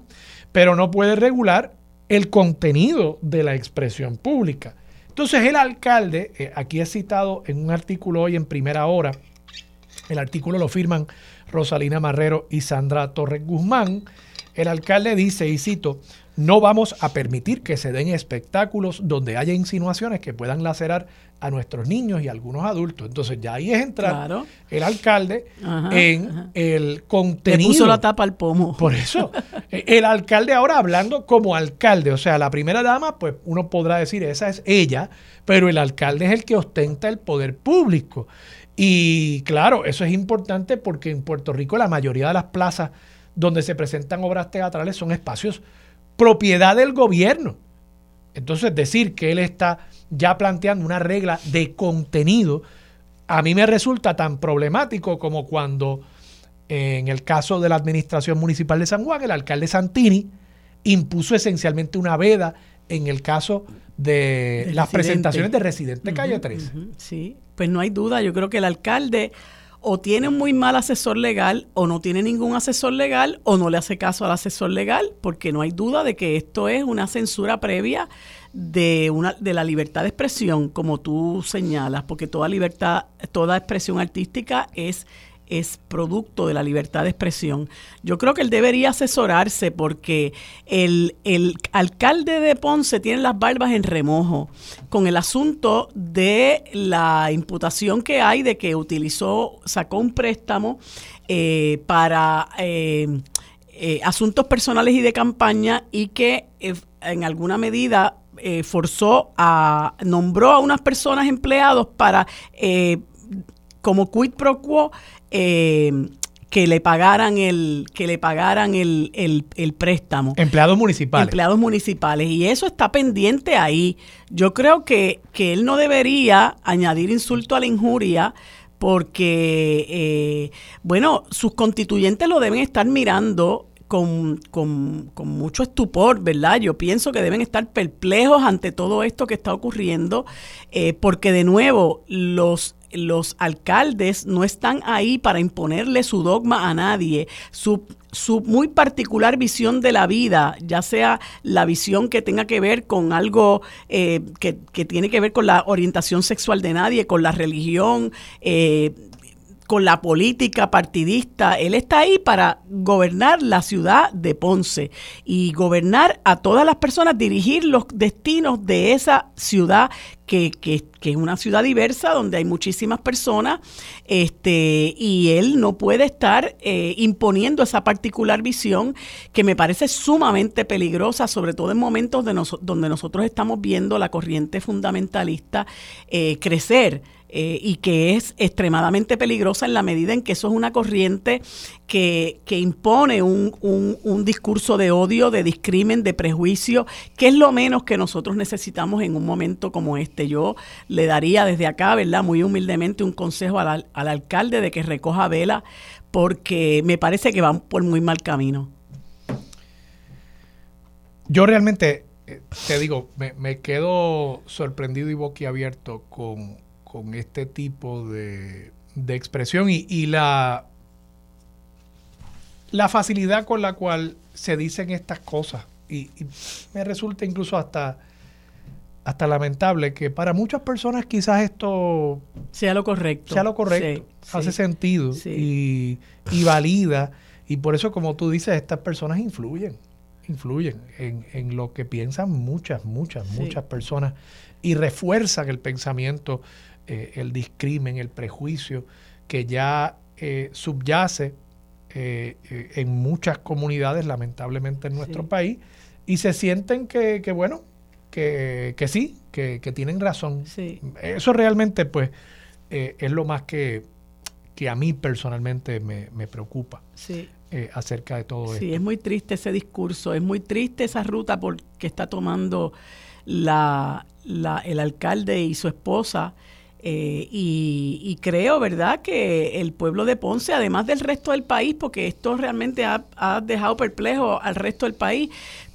Speaker 1: Pero no puede regular el contenido de la expresión pública. Entonces el alcalde, eh, aquí he citado en un artículo hoy en primera hora, el artículo lo firman Rosalina Marrero y Sandra Torres Guzmán, el alcalde dice, y cito, no vamos a permitir que se den espectáculos donde haya insinuaciones que puedan lacerar a nuestros niños y a algunos adultos. Entonces ya ahí es entrar el alcalde en el contenido.
Speaker 4: Le puso la tapa al pomo.
Speaker 1: Por eso. E, el alcalde ahora hablando como alcalde. O sea, la primera dama, pues uno podrá decir, esa es ella, pero el alcalde es el que ostenta el poder público. Y claro, eso es importante porque en Puerto Rico la mayoría de las plazas donde se presentan obras teatrales son espacios propiedad del gobierno. Entonces, decir que él está ya planteando una regla de contenido, a mí me resulta tan problemático como cuando en el caso de la administración municipal de San Juan, el alcalde Santini impuso esencialmente una veda en el caso de, las presentaciones de Residente Calle 3.
Speaker 4: sí, pues no hay duda, yo creo que el alcalde o tiene un muy mal asesor legal o no tiene ningún asesor legal o no le hace caso al asesor legal, porque no hay duda de que esto es una censura previa de una de la libertad de expresión, como tú señalas, porque toda libertad, toda expresión artística es es producto de la libertad de expresión. Yo creo que él debería asesorarse porque el, alcalde de Ponce tiene las barbas en remojo con el asunto de la imputación que hay de que utilizó, sacó un préstamo eh, para eh, eh, asuntos personales y de campaña y que en alguna medida forzó a, nombró a unas personas empleados para como quid pro quo eh, que le pagaran el que le pagaran el, el, préstamo.
Speaker 1: Empleados municipales.
Speaker 4: Empleados municipales. Y eso está pendiente ahí. Yo creo que, que él no debería añadir insulto a la injuria porque, eh, bueno, sus constituyentes lo deben estar mirando con, con, con, mucho estupor, ¿verdad? Yo pienso que deben estar perplejos ante todo esto que está ocurriendo, eh, porque de nuevo los los alcaldes no están ahí para imponerle su dogma a nadie. Su, su muy particular visión de la vida, ya sea la visión que tenga que ver con algo eh, que, que, tiene que ver con la orientación sexual de nadie, con la religión, eh, con la política partidista. Él está ahí para gobernar la ciudad de Ponce y gobernar a todas las personas, dirigir los destinos de esa ciudad que, que, es una ciudad diversa donde hay muchísimas personas este, y él no puede estar eh, imponiendo esa particular visión que me parece sumamente peligrosa, sobre todo en momentos de donde nosotros estamos viendo la corriente fundamentalista eh, crecer. Eh, y que es extremadamente peligrosa en la medida en que eso es una corriente que, que impone un, un, discurso de odio, de discrimen, de prejuicio, que es lo menos que nosotros necesitamos en un momento como este. Yo le daría desde acá, ¿verdad? Muy humildemente un consejo al, al alcalde de que recoja vela porque me parece que van por muy mal camino.
Speaker 1: Yo realmente eh, te digo, me, quedo sorprendido y boquiabierto con, con este tipo de, de expresión y, la, la facilidad con la cual se dicen estas cosas. Y, me resulta incluso hasta, hasta lamentable que para muchas personas quizás esto
Speaker 4: sea lo correcto.
Speaker 1: Sea lo correcto. hace sentido y, y valida. Y por eso, como tú dices, estas personas influyen influyen en, en lo que piensan muchas, muchas, muchas personas y refuerzan el pensamiento, eh, el discrimen, el prejuicio que ya eh, subyace eh, en muchas comunidades, lamentablemente en nuestro país, y se sienten que, que bueno, que, que sí, que, que, tienen razón. Eso realmente, pues, es lo más que, que a mí personalmente me, me preocupa. Sí. Eh, acerca de todo esto.
Speaker 4: Sí, es muy triste ese discurso, es muy triste esa ruta porque está tomando la, el alcalde y su esposa. Eh, y, creo, ¿verdad?, que el pueblo de Ponce, además del resto del país, porque esto realmente ha, dejado perplejo al resto del país,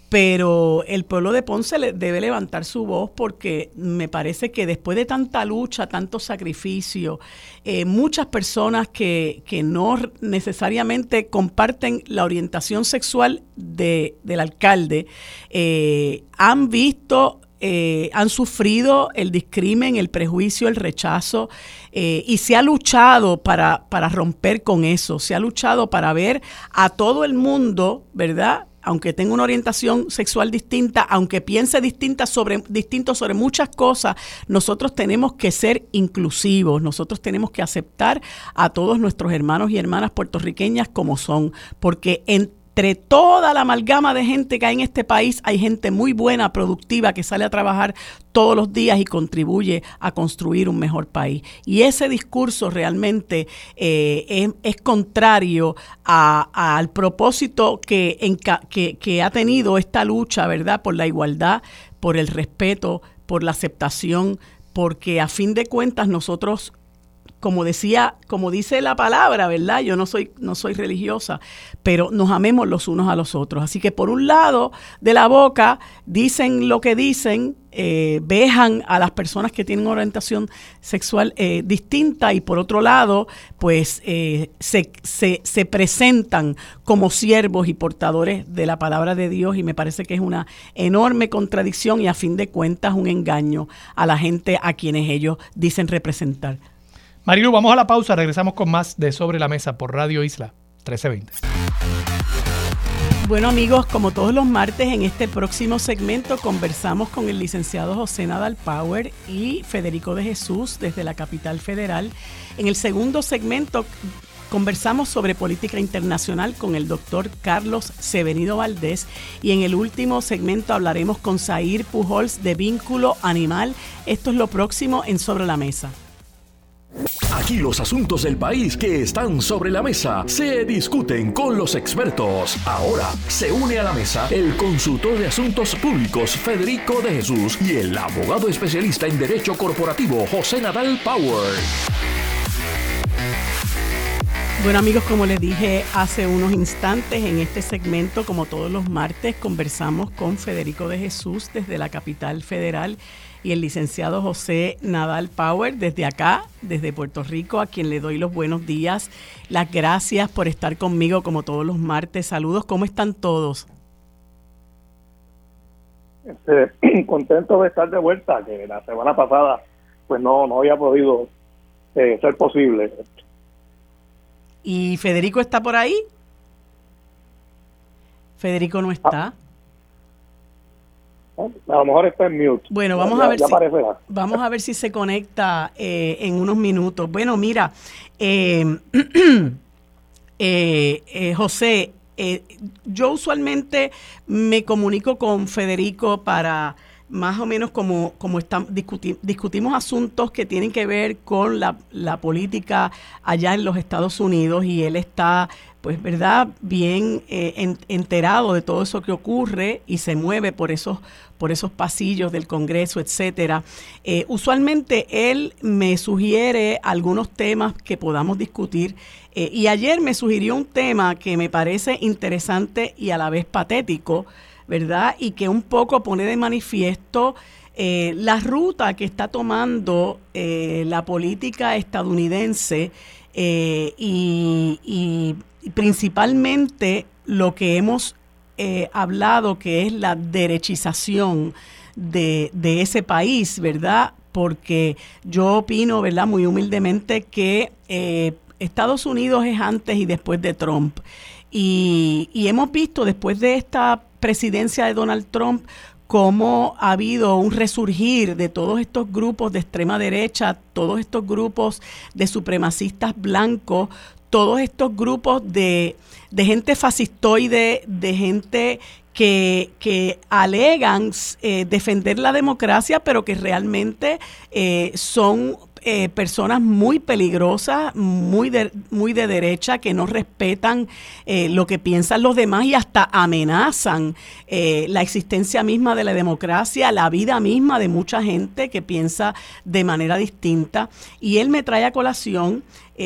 Speaker 4: pero el pueblo de Ponce debe levantar su voz porque me parece que después de tanta lucha, tanto sacrificio, eh, muchas personas que, que, no necesariamente comparten la orientación sexual de, del alcalde eh, han visto eh, han sufrido el discrimen, el prejuicio, el rechazo, y se ha luchado para, para romper con eso, se ha luchado para ver a todo el mundo, ¿verdad? aunque tenga una orientación sexual distinta, aunque piense distinta sobre, distinto sobre muchas cosas, nosotros tenemos que ser inclusivos, nosotros tenemos que aceptar a todos nuestros hermanos y hermanas puertorriqueñas como son, porque en entre toda la amalgama de gente que hay en este país, hay gente muy buena, productiva, que sale a trabajar todos los días y contribuye a construir un mejor país. Y ese discurso realmente eh, es, contrario al propósito que ha tenido esta lucha, ¿verdad?, por la igualdad, por el respeto, por la aceptación, porque a fin de cuentas nosotros como decía, como dice la palabra, ¿verdad? Yo no soy, no soy religiosa, pero nos amemos los unos a los otros. Así que por un lado de la boca dicen lo que dicen, eh, vejan a las personas que tienen orientación sexual eh, distinta y por otro lado, pues eh, se, se, se, presentan como siervos y portadores de la palabra de Dios y me parece que es una enorme contradicción y a fin de cuentas un engaño a la gente a quienes ellos dicen representar.
Speaker 1: Marilu, vamos a la pausa, regresamos con más de Sobre la Mesa por Radio Isla 1320.
Speaker 4: Bueno amigos, como todos los martes en este próximo segmento conversamos con el licenciado José Nadal Power y Federico de Jesús desde la capital federal. En el segundo segmento conversamos sobre política internacional con el doctor Carlos Sevenido Valdés y en el último segmento hablaremos con Zair Pujols de Vínculo Animal. Esto es lo próximo en Sobre la Mesa.
Speaker 2: Aquí los asuntos del país que están sobre la mesa se discuten con los expertos. Ahora se une a la mesa el consultor de asuntos públicos Federico de Jesús y el abogado especialista en derecho corporativo José Nadal Power.
Speaker 4: Bueno amigos, como les dije hace unos instantes, en este segmento, como todos los martes, conversamos con Federico de Jesús desde la capital federal y el licenciado José Nadal Power desde acá, desde Puerto Rico, a quien le doy los buenos días. Las gracias por estar conmigo como todos los martes. Saludos, ¿cómo están todos?
Speaker 5: Este, contento de estar de vuelta, que la semana pasada pues no, no había podido eh, ser posible.
Speaker 4: ¿Y Federico está por ahí? Federico no está.
Speaker 5: A lo mejor está en mute.
Speaker 4: Bueno, vamos a ver si vamos a ver si se conecta eh, en unos minutos. Bueno, mira, eh, eh, José, yo usualmente me comunico con Federico para más o menos como, como estamos, discutimos asuntos que tienen que ver con la, la, política allá en los Estados Unidos y él está, pues, ¿verdad?, bien eh, enterado de todo eso que ocurre y se mueve por esos, por esos pasillos del Congreso, etcétera. Eh, usualmente él me sugiere algunos temas que podamos discutir eh, y ayer me sugirió un tema que me parece interesante y a la vez patético, ¿verdad? Y que un poco pone de manifiesto la ruta que está tomando la política estadounidense y, principalmente lo que hemos hablado que es la derechización de, ese país, ¿verdad? Porque yo opino, ¿verdad? Muy humildemente que Estados Unidos es antes y después de Trump. Y, hemos visto después de esta presidencia de Donald Trump cómo ha habido un resurgir de todos estos grupos de extrema derecha, todos estos grupos de supremacistas blancos, todos estos grupos de, gente fascistoide, de gente que, que alegan eh, defender la democracia, pero que realmente eh, son eh, personas muy peligrosas, muy de, muy de derecha, que no respetan eh, lo que piensan los demás y hasta amenazan eh, la existencia misma de la democracia, la vida misma de mucha gente que piensa de manera distinta. Y él me trae a colación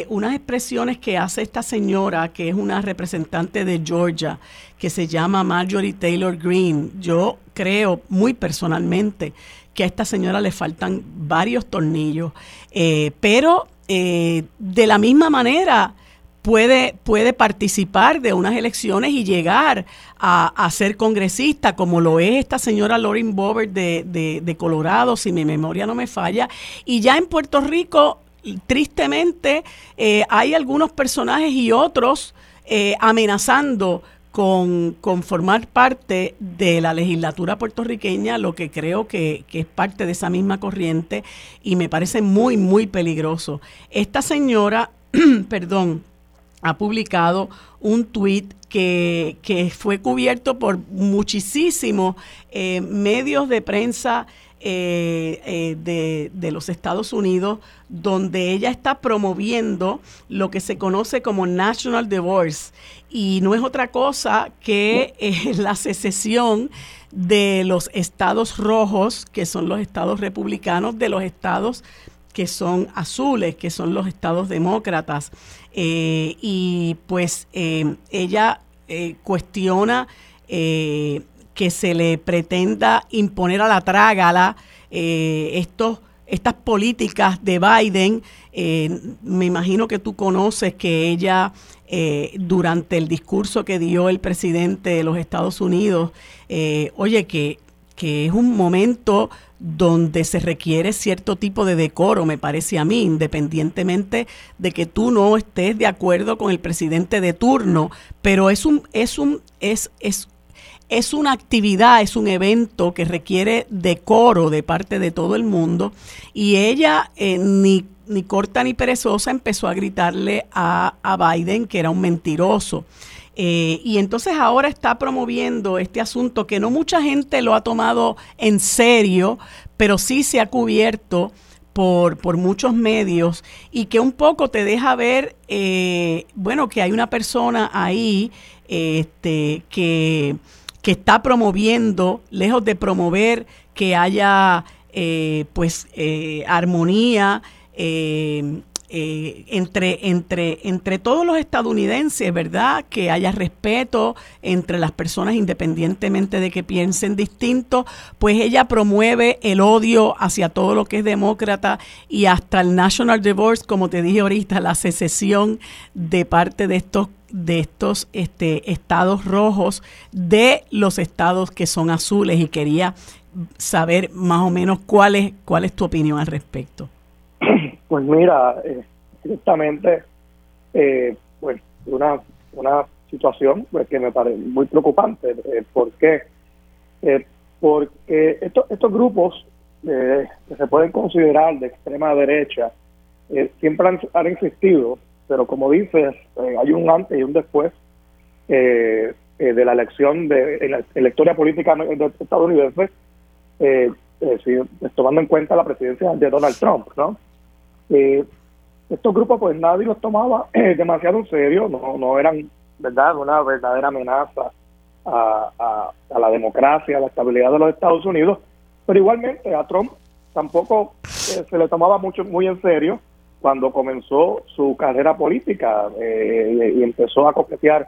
Speaker 4: unas expresiones que hace esta señora, que es una representante de Georgia, que se llama Marjorie Taylor Greene. Yo creo muy personalmente que a esta señora le faltan varios tornillos, eh, pero eh, de la misma manera puede, puede participar de unas elecciones y llegar a, ser congresista, como lo es esta señora Lauren Boebert de, Colorado, si mi memoria no me falla. Y ya en Puerto Rico, tristemente, eh, hay algunos personajes y otros amenazando con, formar parte de la legislatura puertorriqueña, lo que creo que, es parte de esa misma corriente y me parece muy, muy peligroso. Esta señora, perdón, ha publicado un tuit que, fue cubierto por muchísimos eh, medios de prensa eh, eh, de, de, los Estados Unidos, donde ella está promoviendo lo que se conoce como National Divorce. Y no es otra cosa que eh, la secesión de los estados rojos, que son los estados republicanos, de los estados que son azules, que son los estados demócratas. y pues ella cuestiona que se le pretenda imponer a la trágala eh, estos, estas políticas de Biden. Eh, me imagino que tú conoces que ella, eh, durante el discurso que dio el presidente de los Estados Unidos, oye, que, que es un momento donde se requiere cierto tipo de decoro, me parece a mí, independientemente de que tú no estés de acuerdo con el presidente de turno, pero es un es un es es es una actividad, es un evento que requiere decoro de parte de todo el mundo y ella eh, ni, ni, corta ni perezosa empezó a gritarle a, Biden que era un mentiroso. Eh, y entonces ahora está promoviendo este asunto que no mucha gente lo ha tomado en serio, pero sí se ha cubierto por, por muchos medios y que un poco te deja ver, eh, bueno, que hay una persona ahí este, que que está promoviendo, lejos de promover que haya eh, pues eh, armonía eh, entre, entre, entre todos los estadounidenses, ¿verdad? Que haya respeto entre las personas independientemente de que piensen distinto, pues ella promueve el odio hacia todo lo que es demócrata y hasta el National Divorce, como te dije ahorita, la secesión de parte de estos de estos este, estados rojos de los estados que son azules y quería saber más o menos cuál es, cuál es tu opinión al respecto.
Speaker 5: Pues mira, eh, directamente, eh, pues una, una situación pues, que me parece muy preocupante. Eh, ¿Por qué? Eh, porque estos, estos grupos que se pueden considerar de extrema derecha siempre han, han insistido pero como dices, eh, hay un antes y un después eh, eh, de la elección de la, historia política estadounidense, eh, tomando en cuenta la presidencia de Donald Trump, ¿no? estos grupos, pues nadie los tomaba demasiado en serio, no, no eran, ¿verdad?, una verdadera amenaza a, a, a la democracia, a la estabilidad de los Estados Unidos, pero igualmente a Trump tampoco se le tomaba mucho muy en serio cuando comenzó su carrera política eh, y empezó a coquetear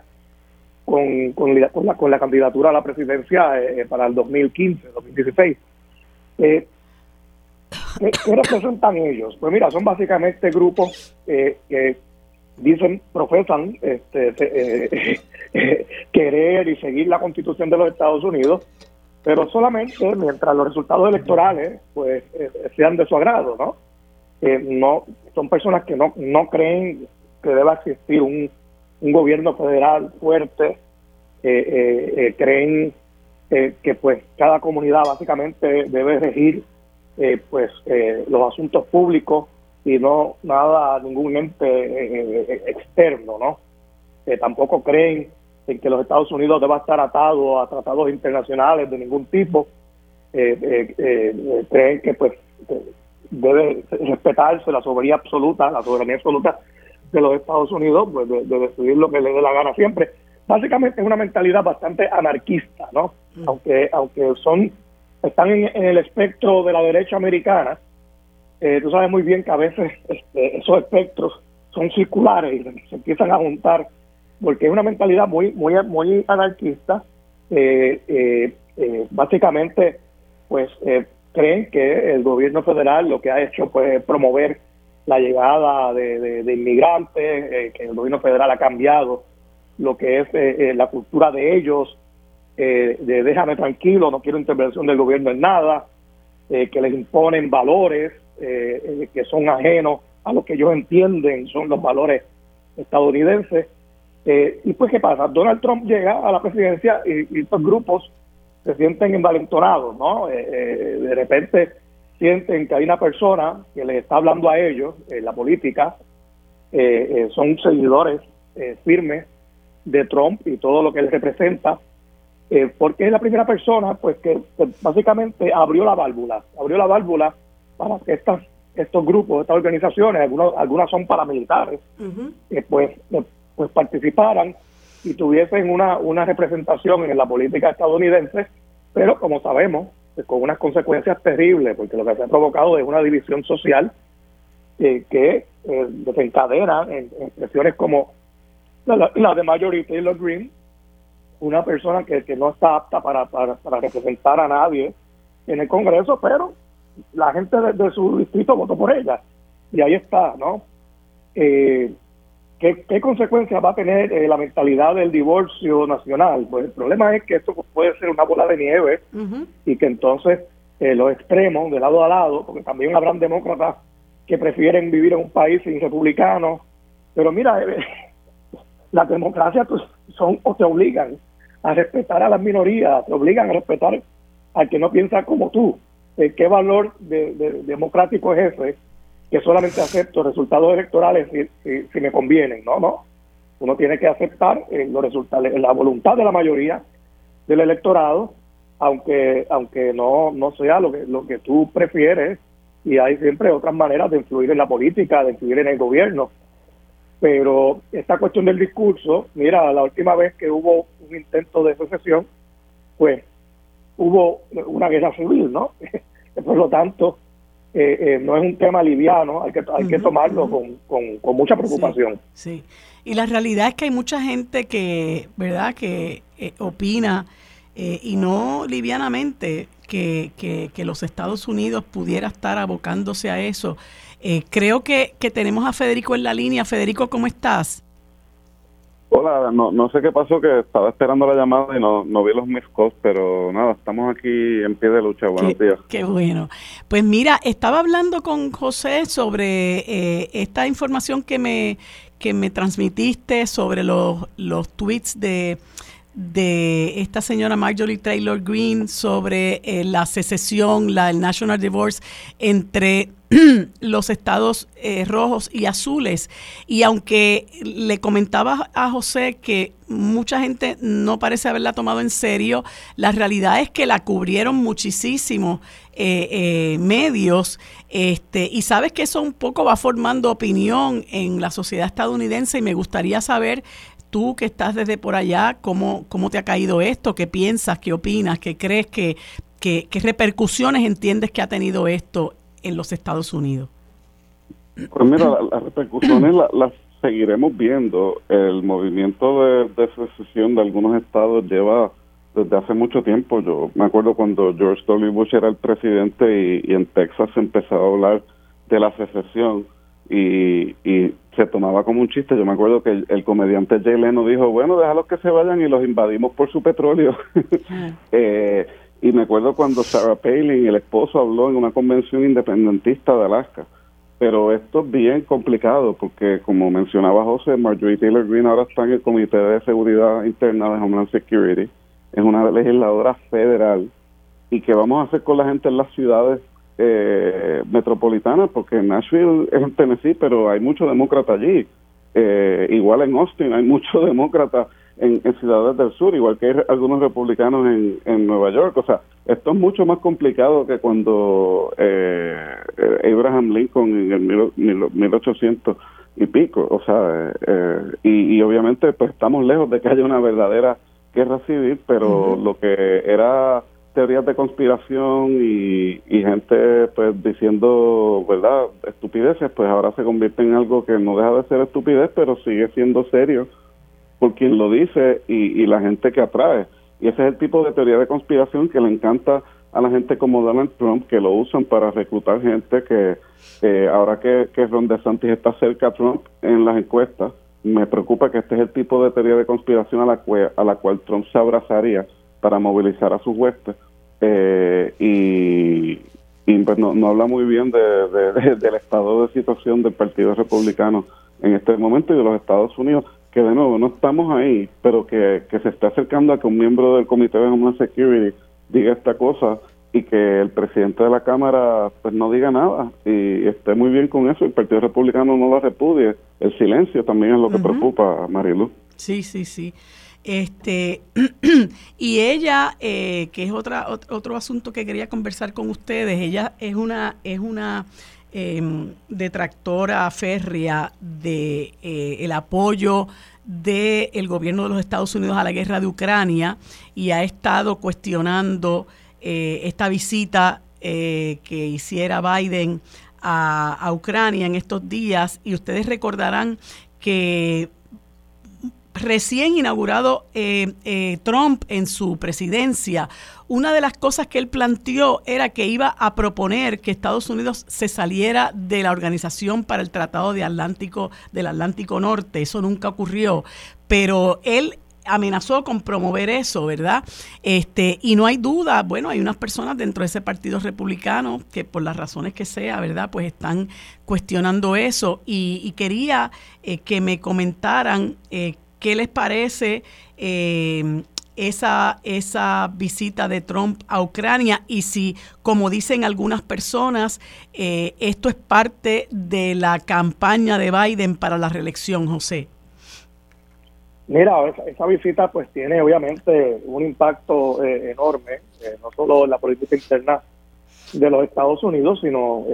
Speaker 5: con, con, la, con la candidatura a la presidencia para el 2015, 2016. ¿qué, ¿Qué representan ellos? Pues mira, son básicamente grupos que dicen, profesan este, querer y seguir la constitución de los Estados Unidos, pero solamente mientras los resultados electorales pues sean de su agrado, ¿no? No son personas que no, no creen que deba existir un, un gobierno federal fuerte, eh, eh, eh creen eh, que pues cada comunidad básicamente debe regir pues los asuntos públicos y no nada ningún ente externo, ¿no? tampoco creen en que los Estados Unidos deba estar atado a tratados internacionales de ningún tipo. creen que pues debe respetarse la soberanía absoluta, la soberanía absoluta de los Estados Unidos, pues de, decidir lo que le dé la gana siempre. Básicamente es una mentalidad bastante anarquista, ¿no? Mm. Aunque aunque son están en, el espectro de la derecha americana, eh, tú sabes muy bien que a veces este, esos espectros son circulares y se empiezan a juntar porque es una mentalidad muy muy muy anarquista. Eh, eh, básicamente, pues creen que el gobierno federal lo que ha hecho pues promover la llegada de, inmigrantes, eh, que el gobierno federal ha cambiado lo que es eh, eh, la cultura de ellos, de déjame tranquilo, no quiero intervención del gobierno en nada, que les imponen valores que son ajenos a lo que ellos entienden son los valores estadounidenses. y pues, ¿qué pasa? Donald Trump llega a la presidencia y, y estos grupos se sienten envalentonados, ¿no? Eh, eh, de repente sienten que hay una persona que les está hablando a ellos, la política, eh, son seguidores firmes de Trump y todo lo que él representa, porque es la primera persona pues que, básicamente abrió la válvula, abrió la válvula para que estas estos grupos, estas organizaciones, algunos, algunas son paramilitares, pues, pues participaran y tuviesen una, una representación en la política estadounidense, pero como sabemos, pues, con unas consecuencias terribles, porque lo que se ha provocado es una división social que eh, desencadena en, expresiones como la, de Marjorie Taylor Greene, una persona que, que no está apta para, para, representar a nadie en el Congreso, pero la gente de, su distrito votó por ella. Y ahí está, ¿no? Eh, ¿Qué, consecuencias va a tener eh, la mentalidad del divorcio nacional? Pues el problema es que esto puede ser una bola de nieve y que entonces eh, los extremos, de lado a lado, porque también habrán demócratas que prefieren vivir en un país sin republicanos, pero mira, eh, las democracias pues, son o te obligan a respetar a las minorías, te obligan a respetar al que no piensa como tú. ¿Qué valor democrático es ese? Que solamente acepto resultados electorales si, si, me convienen. No, no. Uno tiene que aceptar eh, los resultados, la voluntad de la mayoría del electorado, aunque aunque no, no sea lo que, lo que tú prefieres, y hay siempre otras maneras de influir en la política, de influir en el gobierno. Pero esta cuestión del discurso, mira, la última vez que hubo un intento de secesión, pues hubo una guerra civil, ¿no? Por lo tanto, eh, eh, no es un tema liviano, hay que, hay que tomarlo con, con, mucha preocupación.
Speaker 4: Sí, y la realidad es que hay mucha gente que, ¿verdad?, que eh, opina y no livianamente que, que, los Estados Unidos pudiera estar abocándose a eso. creo que, que tenemos a Federico en la línea. Federico, ¿cómo estás?
Speaker 6: Hola, no, no sé qué pasó, que estaba esperando la llamada y no, no vi los mis pero nada, estamos aquí en pie de lucha. Buenos días.
Speaker 4: Qué bueno. Pues mira, estaba hablando con José sobre eh, esta información que me, que me transmitiste sobre los, los tweets de de esta señora Marjorie Taylor Greene sobre eh, la secesión, la, el National Divorce entre los estados eh, rojos y azules. Y aunque le comentaba a José que mucha gente no parece haberla tomado en serio, la realidad es que la cubrieron muchísimo eh, medios. Este, y sabes que eso un poco va formando opinión en la sociedad estadounidense y me gustaría saber tú que estás desde por allá, ¿cómo, cómo te ha caído esto? ¿Qué piensas? ¿Qué opinas? ¿Qué crees que, qué repercusiones entiendes que ha tenido esto en los Estados Unidos?
Speaker 6: Pues mira, las repercusiones las seguiremos viendo. El movimiento de, secesión de algunos estados lleva desde hace mucho tiempo. Yo me acuerdo cuando George W. Bush era el presidente y, en Texas se empezaba a hablar de la secesión y, y se tomaba como un chiste. Yo me acuerdo que el, comediante Jay Leno dijo, bueno, déjalos que se vayan y los invadimos por su petróleo. eh, y me acuerdo cuando Sarah Palin, el esposo, habló en una convención independentista de Alaska. Pero esto es bien complicado porque, como mencionaba José, Marjorie Taylor Greene ahora está en el Comité de Seguridad Interna de Homeland Security. Es una legisladora federal. ¿Y qué vamos a hacer con la gente en las ciudades eh, metropolitanas? Porque Nashville es en Tennessee, pero hay muchos demócratas allí. Eh, igual en Austin hay muchos demócratas en, ciudades del sur, igual que hay algunos republicanos en, en Nueva York. O sea, esto es mucho más complicado que cuando eh, Abraham Lincoln en el 1800 y pico. O sea, eh, y, y, obviamente pues estamos lejos de que haya una verdadera guerra civil, pero lo que era teorías de conspiración y, y gente pues diciendo verdad estupideces pues ahora se convierte en algo que no deja de ser estupidez pero sigue siendo serio por quien lo dice y, la gente que atrae. Y ese es el tipo de teoría de conspiración que le encanta a la gente como Donald Trump, que lo usan para reclutar gente que ahora que, que Ron DeSantis está cerca a Trump en las encuestas, me preocupa que este es el tipo de teoría de conspiración a la, cual, a la cual Trump se abrazaría para movilizar a sus huestes. Eh, y, pues no, no, habla muy bien de, del estado de situación del Partido Republicano en este momento y de los Estados Unidos que de nuevo no estamos ahí, pero que, se está acercando a que un miembro del Comité de Homeland Security diga esta cosa y que el presidente de la Cámara pues no diga nada y esté muy bien con eso, el Partido Republicano no lo repudie. El silencio también es lo que preocupa a Marilu.
Speaker 4: Sí, sí, sí. Este y ella, eh, que es otra otro asunto que quería conversar con ustedes, ella es una es una Em, detractora férrea de eh, el apoyo del gobierno de los Estados Unidos a la guerra de Ucrania y ha estado cuestionando eh, esta visita que hiciera Biden a Ucrania en estos días. Y ustedes recordarán que recién inaugurado eh, eh, Trump en su presidencia, una de las cosas que él planteó era que iba a proponer que Estados Unidos se saliera de la Organización para el Tratado de Atlántico del Atlántico Norte. Eso nunca ocurrió, pero él amenazó con promover eso, ¿verdad? Este, y no hay duda, bueno, hay unas personas dentro de ese partido republicano que por las razones que sea, ¿verdad? Pues están cuestionando eso y, quería eh, que me comentaran ¿Qué les parece eh, esa, esa visita de Trump a Ucrania y si, como dicen algunas personas, eh, esto es parte de la campaña de Biden para la reelección, José?
Speaker 5: Mira, esa, visita pues tiene obviamente un impacto eh, enorme, no solo en la política interna de los Estados Unidos, sino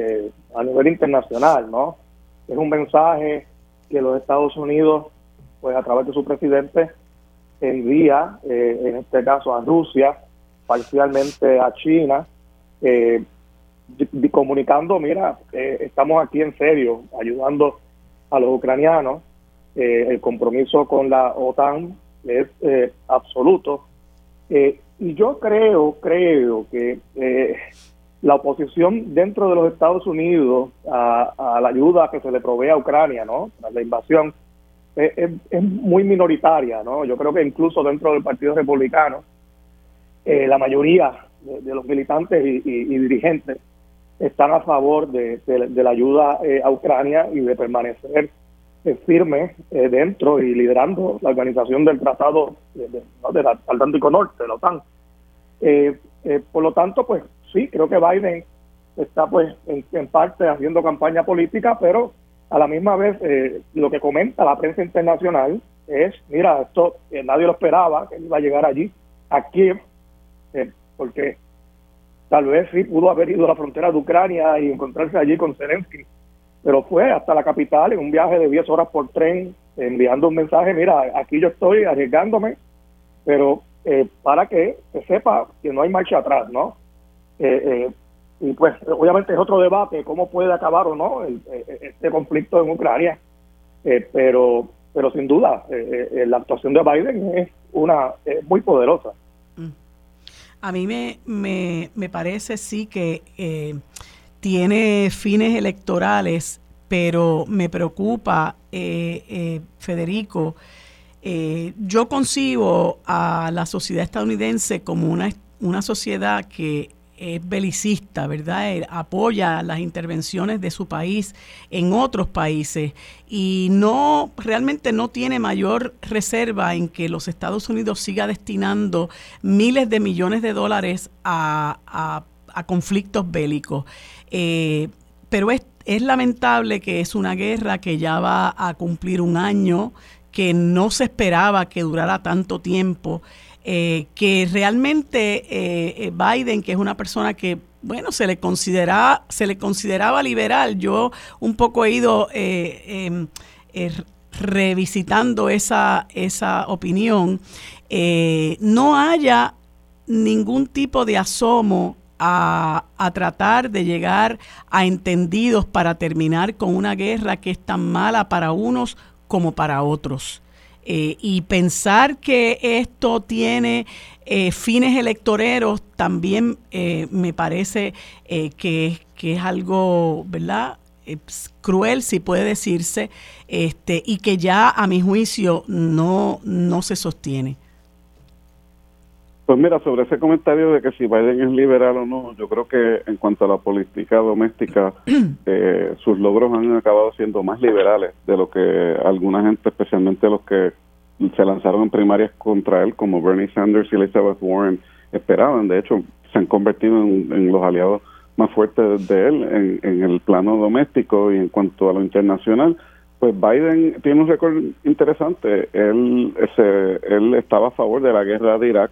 Speaker 5: a nivel internacional, ¿no? Es un mensaje que los Estados Unidos pues a través de su presidente envía, eh, en este caso a Rusia, parcialmente a China, eh, comunicando, mira, eh, estamos aquí en serio, ayudando a los ucranianos, el compromiso con la OTAN es absoluto. y yo creo, creo que la oposición dentro de los Estados Unidos a, a, la ayuda que se le provee a Ucrania, ¿no? A la invasión, es, muy minoritaria, ¿no? Yo creo que incluso dentro del Partido Republicano, eh, la mayoría de, los militantes y, dirigentes están a favor de, la ayuda eh, a Ucrania y de permanecer eh, firmes dentro y liderando la organización del Tratado del Atlántico Norte, de la OTAN. por lo tanto, pues sí, creo que Biden está pues en parte haciendo campaña política, pero a la misma vez eh, lo que comenta la prensa internacional es, mira, esto eh, nadie lo esperaba, que iba a llegar allí, aquí, eh, porque tal vez sí pudo haber ido a la frontera de Ucrania y encontrarse allí con Zelensky, pero fue hasta la capital en un viaje de 10 horas por tren, enviando un mensaje, mira, aquí yo estoy arriesgándome, pero para que se sepa que no hay marcha atrás, ¿no? Eh, y pues obviamente es otro debate cómo puede acabar o no el, este conflicto en Ucrania Eh, pero, pero sin duda, eh, la actuación de Biden es una muy poderosa. Mm.
Speaker 4: A mí me, me, me parece sí que tiene fines electorales, pero me preocupa, Federico, yo concibo a la sociedad estadounidense como una, una sociedad que es belicista, ¿verdad? apoya las intervenciones de su país en otros países y no realmente no tiene mayor reserva en que los Estados Unidos siga destinando miles de millones de dólares a, conflictos bélicos. Eh, pero es, es lamentable que es una guerra que ya va a cumplir un año, que no se esperaba que durara tanto tiempo eh, que realmente eh, eh, Biden, que es una persona que bueno, se le considera, se le consideraba liberal. Yo un poco he ido em, revisitando esa, esa opinión. no haya ningún tipo de asomo a, a, tratar de llegar a entendidos para terminar con una guerra que es tan mala para unos como para otros. Eh, y pensar que esto tiene eh, fines electoreros también eh, me parece que, que, es algo, ¿verdad? cruel, si puede decirse, este, y que ya a mi juicio no, no se sostiene.
Speaker 6: Pues mira, sobre ese comentario de que si Biden es liberal o no, yo creo que en cuanto a la política doméstica, eh, sus logros han acabado siendo más liberales de lo que alguna gente, especialmente los que se lanzaron en primarias contra él, como Bernie Sanders y Elizabeth Warren, esperaban. De hecho, se han convertido en, los aliados más fuertes de él en, en el plano doméstico y en cuanto a lo internacional pues Biden tiene un récord interesante. Él, ese, él estaba a favor de la guerra de Irak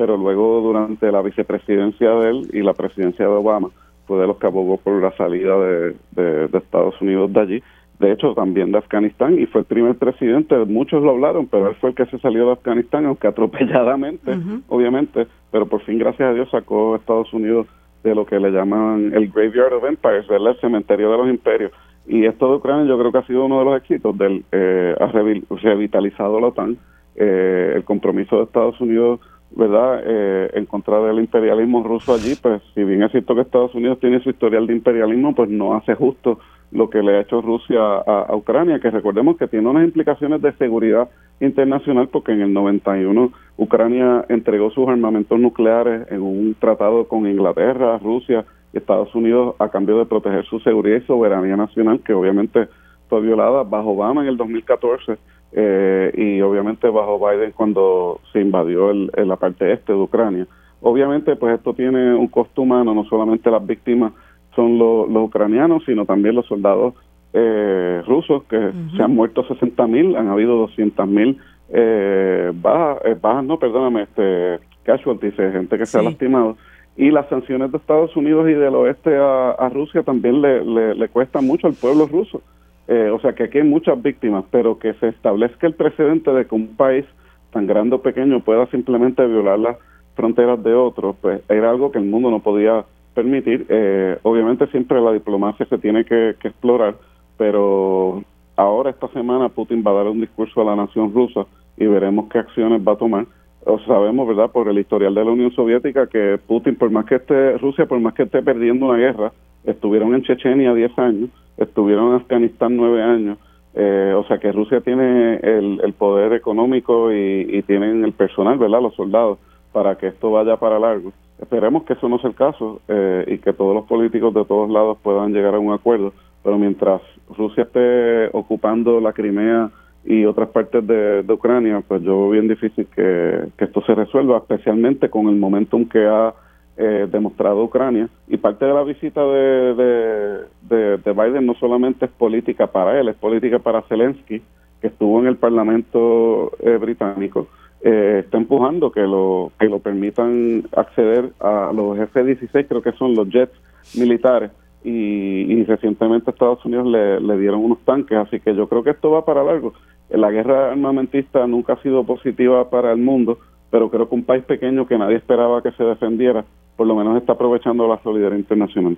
Speaker 6: pero luego durante la vicepresidencia de él y la presidencia de Obama fue de los que abogó por la salida de, Estados Unidos de allí. De hecho, también de Afganistán, y fue el primer presidente, muchos lo hablaron, pero él fue el que se salió de Afganistán, aunque atropelladamente, obviamente, pero por fin, gracias a Dios, sacó a Estados Unidos de lo que le llaman el Graveyard of Empires, el cementerio de los imperios. Y esto de Ucrania yo creo que ha sido uno de los éxitos del eh, ha revitalizado la OTAN, eh, el compromiso de Estados Unidos ¿verdad? Eh, en contra del imperialismo ruso allí, pues si bien es cierto que Estados Unidos tiene su historial de imperialismo, pues no hace justo lo que le ha hecho Rusia a, Ucrania, que recordemos que tiene unas implicaciones de seguridad internacional porque en el 91 Ucrania entregó sus armamentos nucleares en un tratado con Inglaterra, Rusia y Estados Unidos a cambio de proteger su seguridad y soberanía nacional, que obviamente fue violada bajo Obama en el 2014 eh, y obviamente bajo Biden cuando se invadió el, la parte este de Ucrania. Obviamente, pues esto tiene un costo humano, no solamente las víctimas son los, ucranianos, sino también los soldados eh, rusos, que se han muerto 60 mil, han habido 200 mil eh, bajas, eh, bajas, no, perdóname, este, casualties, gente que se ha lastimado. Y las sanciones de Estados Unidos y del oeste a, Rusia también le, le, le cuestan mucho al pueblo ruso. Eh, o sea que aquí hay muchas víctimas, pero que se establezca el precedente de que un país tan grande o pequeño pueda simplemente violar las fronteras de otros, pues era algo que el mundo no podía permitir. Eh, obviamente siempre la diplomacia se tiene que, explorar, pero ahora esta semana Putin va a dar un discurso a la nación rusa y veremos qué acciones va a tomar. O sabemos, ¿verdad?, por el historial de la Unión Soviética que Putin, por más que esté, Rusia, por más que esté perdiendo una guerra, estuvieron en Chechenia 10 años estuvieron en Afganistán nueve años. Eh, o sea que Rusia tiene el, poder económico y, tienen el personal, ¿verdad? Los soldados, para que esto vaya para largo. Esperemos que eso no sea el caso eh, y que todos los políticos de todos lados puedan llegar a un acuerdo. Pero mientras Rusia esté ocupando la Crimea y otras partes de, Ucrania, pues yo veo bien difícil que, que esto se resuelva, especialmente con el momentum que ha eh, demostrado Ucrania. Y parte de la visita de, de, Biden no solamente es política para él, es política para Zelensky, que estuvo en el Parlamento eh, británico. Eh, está empujando que lo que lo permitan acceder a los F-16, creo que son los jets militares, y, recientemente Estados Unidos le, dieron unos tanques, así que yo creo que esto va para largo. La guerra armamentista nunca ha sido positiva para el mundo, pero creo que un país pequeño que nadie esperaba que se defendiera por lo menos está aprovechando la solidaridad internacional.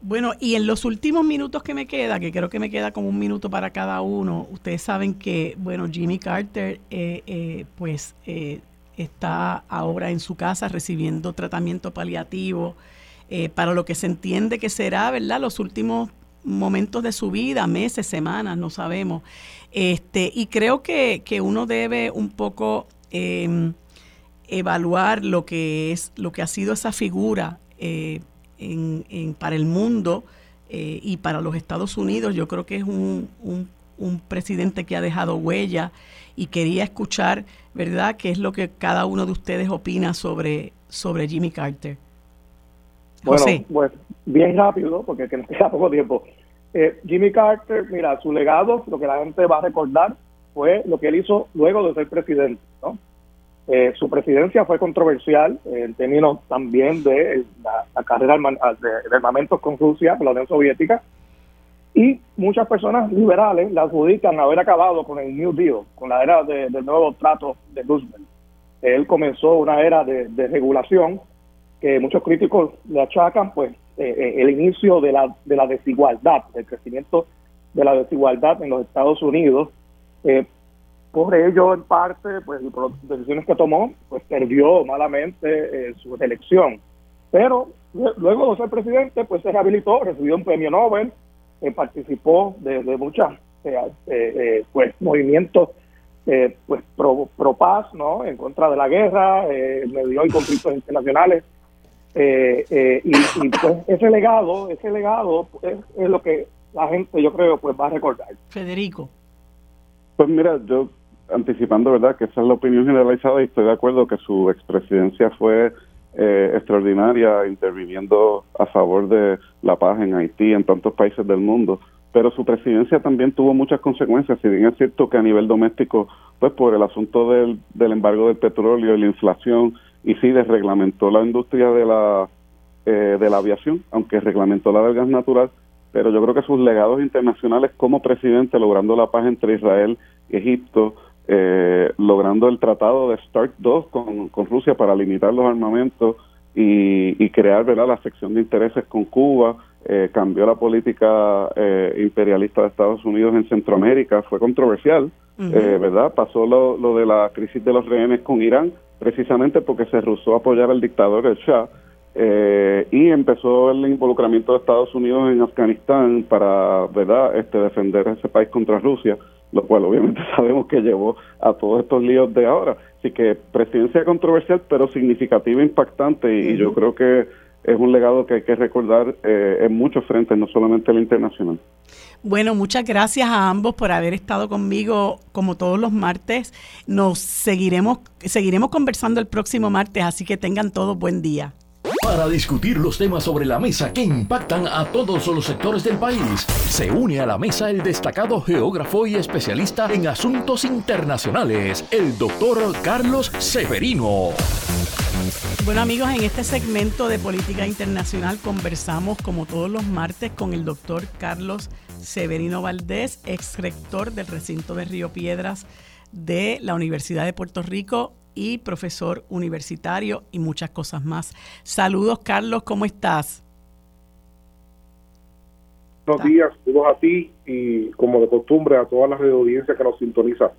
Speaker 4: Bueno, y en los últimos minutos que me queda, que creo que me queda como un minuto para cada uno, ustedes saben que, bueno, Jimmy Carter, eh, eh, pues, eh, está ahora en su casa recibiendo tratamiento paliativo para lo que se entiende que será, ¿verdad?, los últimos momentos de su vida, meses, semanas, no sabemos. Este, y creo que, que uno debe un poco em, evaluar lo que es, lo que ha sido esa figura en, para el mundo eh, y para los Estados Unidos. Yo creo que es un, un, presidente que ha dejado huella y quería escuchar, ¿verdad?, qué es lo que cada uno de ustedes opina sobre, sobre Jimmy Carter.
Speaker 5: Bueno, pues bien rápido, porque nos queda poco tiempo. Eh, Jimmy Carter, mira, su legado, lo que la gente va a recordar, fue lo que él hizo luego de ser presidente, ¿no? Eh, su presidencia fue controversial en términos también de la, carrera de, armamentos con Rusia, con la Unión Soviética, y muchas personas liberales la adjudican haber acabado con el New Deal, con la era del nuevo trato de Roosevelt. Él comenzó una era de, regulación que muchos críticos le achacan, pues, eh, eh, el inicio de la, de la desigualdad, del crecimiento de la desigualdad en los Estados Unidos, eh, por ello, en parte, pues por las decisiones que tomó, pues perdió malamente eh, su reelección. Pero luego de ser presidente, pues se rehabilitó, recibió un premio Nobel, eh, participó de, de muchos eh, pues movimientos pues pro, paz, ¿no? En contra de la guerra, medió en conflictos internacionales. y, pues ese legado, ese legado es, es lo que la gente, yo creo, pues va a recordar.
Speaker 4: Federico.
Speaker 6: Pues mira, yo anticipando, ¿verdad?, que esa es la opinión generalizada y estoy de acuerdo que su expresidencia fue eh, extraordinaria, interviniendo a favor de la paz en Haití, en tantos países del mundo. Pero su presidencia también tuvo muchas consecuencias, si bien es cierto que a nivel doméstico, pues por el asunto del, del embargo del petróleo y la inflación, y sí desreglamentó la industria de la, eh, de la aviación, aunque reglamentó la del gas natural, pero yo creo que sus legados internacionales como presidente, logrando la paz entre Israel y Egipto, eh, logrando el tratado de START 2 con, con Rusia para limitar los armamentos y, crear ¿verdad? la sección de intereses con Cuba, eh, cambió la política eh, imperialista de Estados Unidos en Centroamérica, fue controversial, ¿verdad? Pasó lo, lo de la crisis de los rehenes con Irán, precisamente porque se rehusó a apoyar al dictador el Shah. Y empezó el involucramiento de Estados Unidos en Afganistán para verdad este defender ese país contra Rusia lo cual obviamente sabemos que llevó a todos estos líos de ahora. Así que presidencia controversial, pero significativa, impactante, y yo creo que es un legado que hay que recordar eh, en muchos frentes, no solamente el internacional.
Speaker 4: Bueno, muchas gracias a ambos por haber estado conmigo como todos los martes. Nos seguiremos, seguiremos conversando el próximo martes, así que tengan todos buen día
Speaker 2: para discutir los temas sobre la mesa que impactan a todos los sectores del país. Se une a la mesa el destacado geógrafo y especialista en asuntos internacionales, el doctor Carlos Severino.
Speaker 4: Bueno amigos, en este segmento de política internacional conversamos como todos los martes con el doctor Carlos Severino Valdés, ex rector del recinto de Río Piedras de la Universidad de Puerto Rico y profesor universitario y muchas cosas más. Saludos, Carlos, ¿cómo estás?
Speaker 7: Buenos días, saludos a ti y como de costumbre a todas las audiencias que nos sintonizan.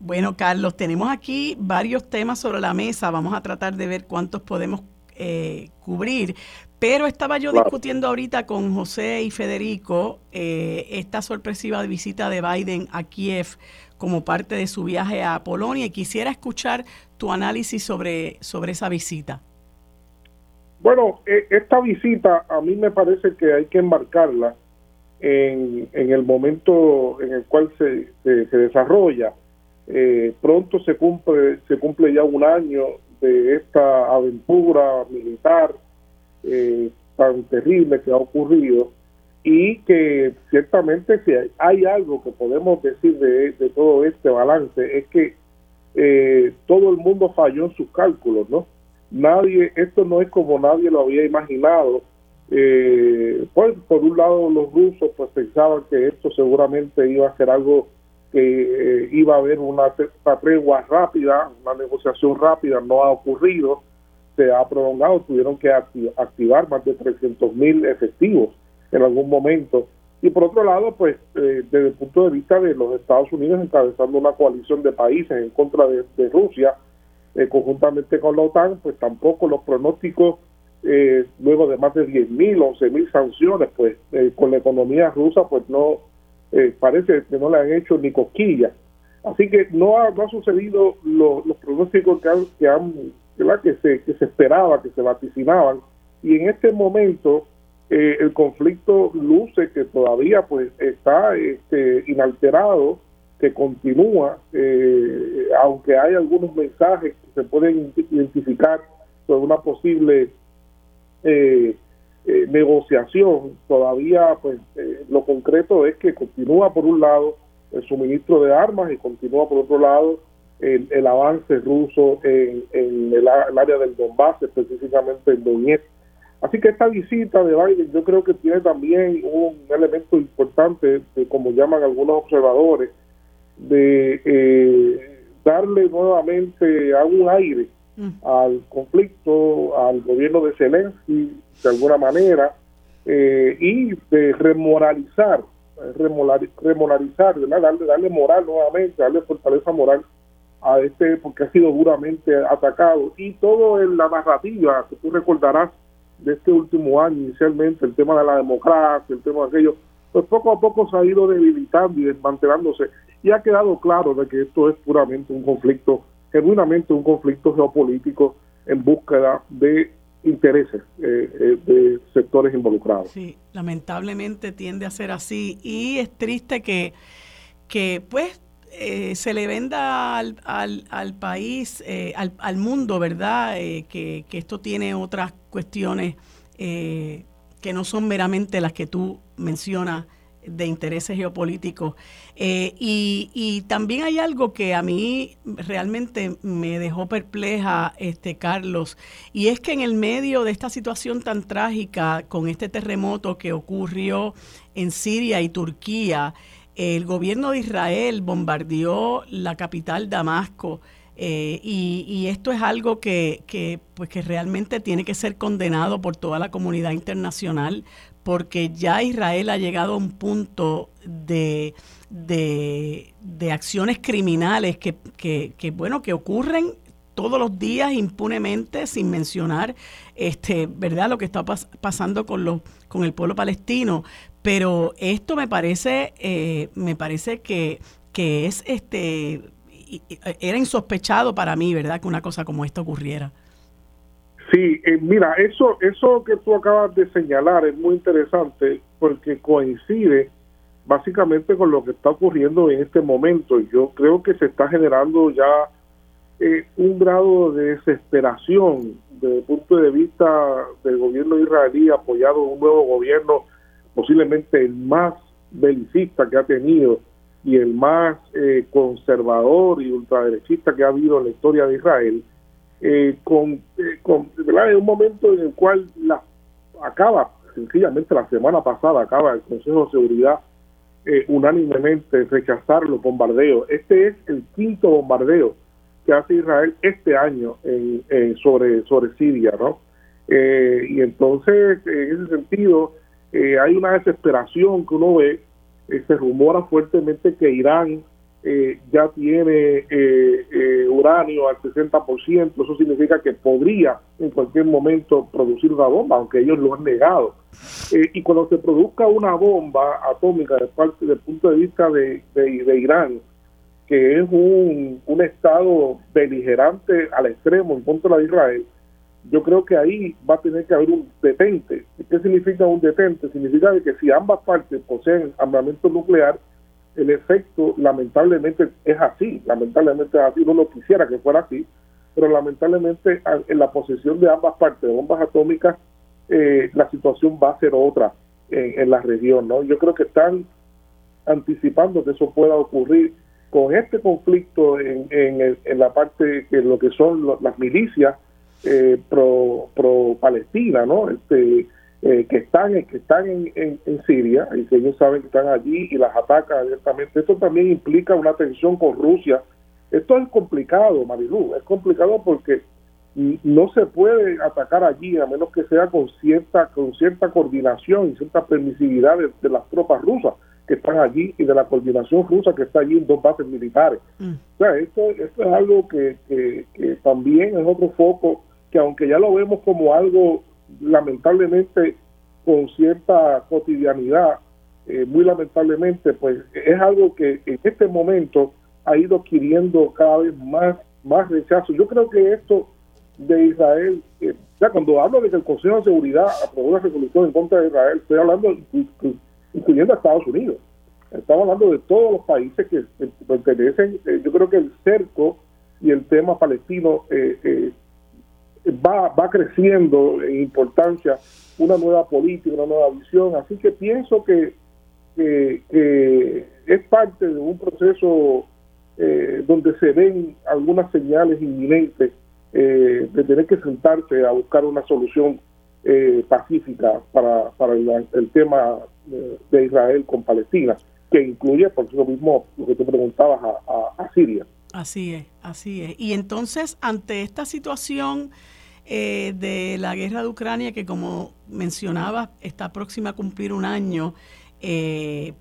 Speaker 4: Bueno, Carlos, tenemos aquí varios temas sobre la mesa. Vamos a tratar de ver cuántos podemos eh, cubrir. Pero estaba yo discutiendo ahorita con José y Federico eh, esta sorpresiva visita de Biden a Kiev como parte de su viaje a Polonia y quisiera escuchar tu análisis sobre, sobre esa visita.
Speaker 7: Bueno, e, esta visita a mí me parece que hay que embarcarla en, en el momento en el cual se, se, desarrolla. Eh, pronto se cumple, se cumple ya un año de esta aventura militar eh, tan terrible que ha ocurrido y que ciertamente si hay algo que podemos decir de, todo este balance es que eh, todo el mundo falló en sus cálculos, ¿no? Nadie, esto no es como nadie lo había imaginado. Eh, pues, por un lado los rusos pues pensaban que esto seguramente iba a ser algo que eh, iba a haber una, una tregua rápida, una negociación rápida, no ha ocurrido se ha prolongado, tuvieron que activar más de 300 mil efectivos en algún momento. Y por otro lado, pues eh, desde el punto de vista de los Estados Unidos encabezando una coalición de países en contra de, Rusia, eh, conjuntamente con la OTAN, pues tampoco los pronósticos, eh, luego de más de 10 mil, 11 mil sanciones, pues con la economía rusa, pues no parece que no le han hecho ni cosquillas. Así que no ha, no ha sucedido los pronósticos que han, que han que se, que se esperaba, que se vaticinaban. Y en este momento eh, el conflicto luce que todavía pues está este, inalterado, que continúa, eh, aunque hay algunos mensajes que se pueden identificar sobre una posible eh, negociación, todavía pues lo concreto es que continúa por un lado el suministro de armas y continúa por otro lado el, avance ruso en, el, área del Donbass, específicamente en Donetsk. Así que esta visita de Biden yo creo que tiene también un elemento importante, de, como llaman algunos observadores, de eh, darle nuevamente algún aire mm. al conflicto, al gobierno de Zelensky, de alguna manera, eh, y de remoralizar, remoralizar, darle, darle moral nuevamente, darle fortaleza moral a este porque ha sido duramente atacado. Y todo en la narrativa que tú recordarás de este último año inicialmente el tema de la democracia el tema de aquello pues poco a poco se ha ido debilitando y desmantelándose. Y ha quedado claro de que esto es puramente un conflicto genuinamente un conflicto geopolítico en búsqueda de intereses eh, eh, de sectores involucrados.
Speaker 4: Sí, lamentablemente tiende a ser así. Y es triste que, que pues eh, se le venda al, al, país, eh, al, al, mundo, ¿verdad? Eh, que, esto tiene otras cuestiones que no son meramente las que tú mencionas de intereses geopolíticos. y, y, también hay algo que a mí realmente me dejó perpleja, este Carlos, y es que en el medio de esta situación tan trágica, con este terremoto que ocurrió en Siria y Turquía, el gobierno de Israel bombardeó la capital Damasco eh, y, esto es algo que, que, pues que realmente tiene que ser condenado por toda la comunidad internacional porque ya Israel ha llegado a un punto de, de, acciones criminales que, que, bueno, que ocurren todos los días impunemente sin mencionar este verdad lo que está pasando con los con el pueblo palestino pero esto me parece, eh, me parece que, que es este era insospechado para mí, ¿verdad? Que una cosa como esta ocurriera.
Speaker 7: Sí, eh, mira, eso, eso que tú acabas de señalar es muy interesante porque coincide básicamente con lo que está ocurriendo en este momento. Yo creo que se está generando ya eh, un grado de desesperación desde el punto de vista del gobierno israelí apoyado en un nuevo gobierno posiblemente el más belicista que ha tenido y el más eh, conservador y ultraderechista que ha habido en la historia de Israel, eh, con, eh, con en un momento en el cual la, acaba, sencillamente la semana pasada, acaba el Consejo de Seguridad unánimemente rechazar los bombardeos. Este es el quinto bombardeo que hace Israel este año en, sobre, sobre Siria, ¿no? y entonces, en ese sentido, eh, hay una desesperación que uno ve, eh, se rumora fuertemente que Irán eh, ya tiene uranio al 60%, eso significa que podría en cualquier momento producir una bomba, aunque ellos lo han negado. y cuando se produzca una bomba atómica de parte, desde el punto de vista de, de, Irán, que es un, un estado beligerante al extremo en contra de Israel, yo creo que ahí va a tener que haber un detente. ¿Qué significa un detente? Significa que si ambas partes poseen armamento nuclear, el efecto lamentablemente es así, lamentablemente es así, uno no quisiera que fuera así, pero lamentablemente en la posesión de ambas partes de bombas atómicas, eh, la situación va a ser otra en, la región, ¿no? Yo creo que están anticipando que eso pueda ocurrir con este conflicto en, en, la parte que lo que son las milicias eh, pro, pro Palestina, ¿no? Este, eh, que están que están en, en, Siria y que ellos saben que están allí y las atacan abiertamente. Esto también implica una tensión con Rusia. Esto es complicado, Marilu, es complicado porque no se puede atacar allí a menos que sea con cierta con cierta coordinación y cierta permisividad de, las tropas rusas que están allí y de la coordinación rusa que está allí en dos bases militares. Mm. O sea, esto, esto es algo que, que, también es otro foco que aunque ya lo vemos como algo lamentablemente con cierta cotidianidad, eh, muy lamentablemente, pues es algo que en este momento ha ido adquiriendo cada vez más, más rechazo. Yo creo que esto de Israel, eh, ya cuando hablo de que el Consejo de Seguridad aprobó una resolución en contra de Israel, estoy hablando incluyendo a Estados Unidos. Estamos hablando de todos los países que pertenecen, eh, yo creo que el cerco y el tema palestino eh, va, va creciendo en importancia, una nueva política, una nueva visión, así que pienso que, que es parte de un proceso donde se ven algunas señales inminentes eh, de tener que sentarse a buscar una solución eh, pacífica para, para el, tema de, Israel con Palestina, que incluye, por eso mismo, lo que tú preguntabas, a, Siria.
Speaker 4: Así es, así es. Y entonces, ante esta situación eh, de la guerra de Ucrania, que como mencionaba, está próxima a cumplir un año,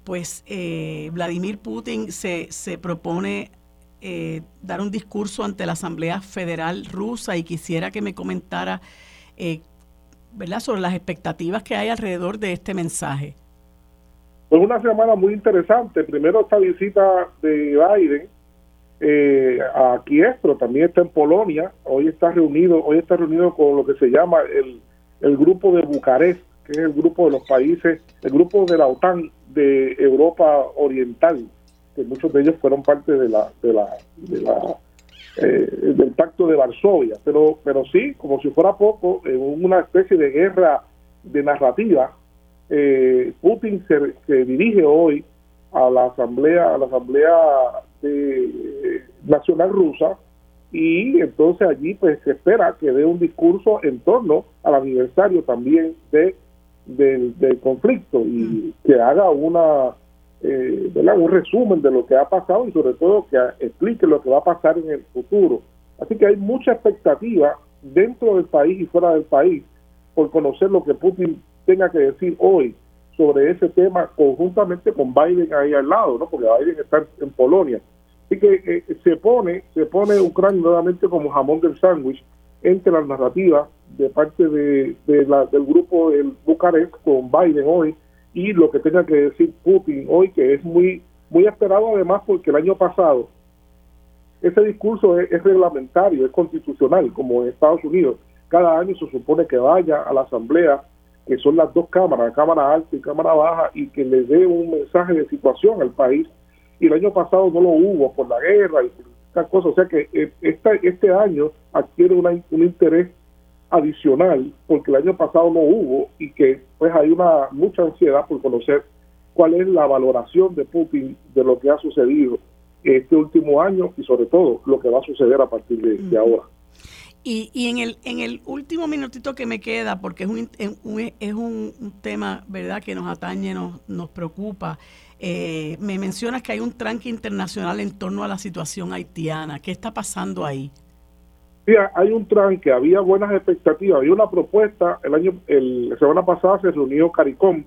Speaker 4: pues Vladimir Putin se, se propone eh, dar un discurso ante la Asamblea Federal Rusa y quisiera que me comentara eh, ¿verdad? sobre las expectativas que hay alrededor de este mensaje.
Speaker 7: Fue una semana muy interesante. Primero esta visita de Biden eh, a Kiev, pero también está en Polonia. Hoy está reunido, hoy está reunido con lo que se llama el, el grupo de Bucarest, que es el grupo de los países, el grupo de la OTAN de Europa Oriental que muchos de ellos fueron parte de la, de la, de la eh, del pacto de Varsovia, pero, pero sí, como si fuera poco, en una especie de guerra de narrativa, eh, Putin se, dirige hoy a la asamblea, a la asamblea de, nacional rusa y entonces allí pues se espera que dé un discurso en torno al aniversario también de del conflicto y que haga una eh, un resumen de lo que ha pasado y sobre todo que explique lo que va a pasar en el futuro. Así que hay mucha expectativa dentro del país y fuera del país por conocer lo que Putin tenga que decir hoy sobre ese tema conjuntamente con Biden ahí al lado, ¿no? porque Biden está en Polonia. Así que eh, se pone se pone Ucrania nuevamente como jamón del sándwich entre las narrativas de parte de, la, del grupo del Bucarest con Biden hoy y lo que tenga que decir Putin hoy, que es muy, muy esperado además porque el año pasado ese discurso es, reglamentario, es constitucional, como en Estados Unidos. Cada año se supone que vaya a la Asamblea, que son las dos cámaras, Cámara Alta y Cámara Baja, y que le dé un mensaje de situación al país. Y el año pasado no lo hubo por la guerra y por estas cosas. O sea que eh, este, este año adquiere una, un interés adicional porque el año pasado no hubo y que pues hay una mucha ansiedad por conocer cuál es la valoración de Putin de lo que ha sucedido este último año y sobre todo lo que va a suceder a partir de, ahora.
Speaker 4: Y, y, en el en el último minutito que me queda, porque es un, es un, tema verdad que nos atañe, nos, nos preocupa, eh, me mencionas que hay un tranque internacional en torno a la situación haitiana. ¿Qué está pasando ahí?
Speaker 7: hay un tranque, había buenas expectativas, había una propuesta, el año, la semana pasada se reunió CARICOM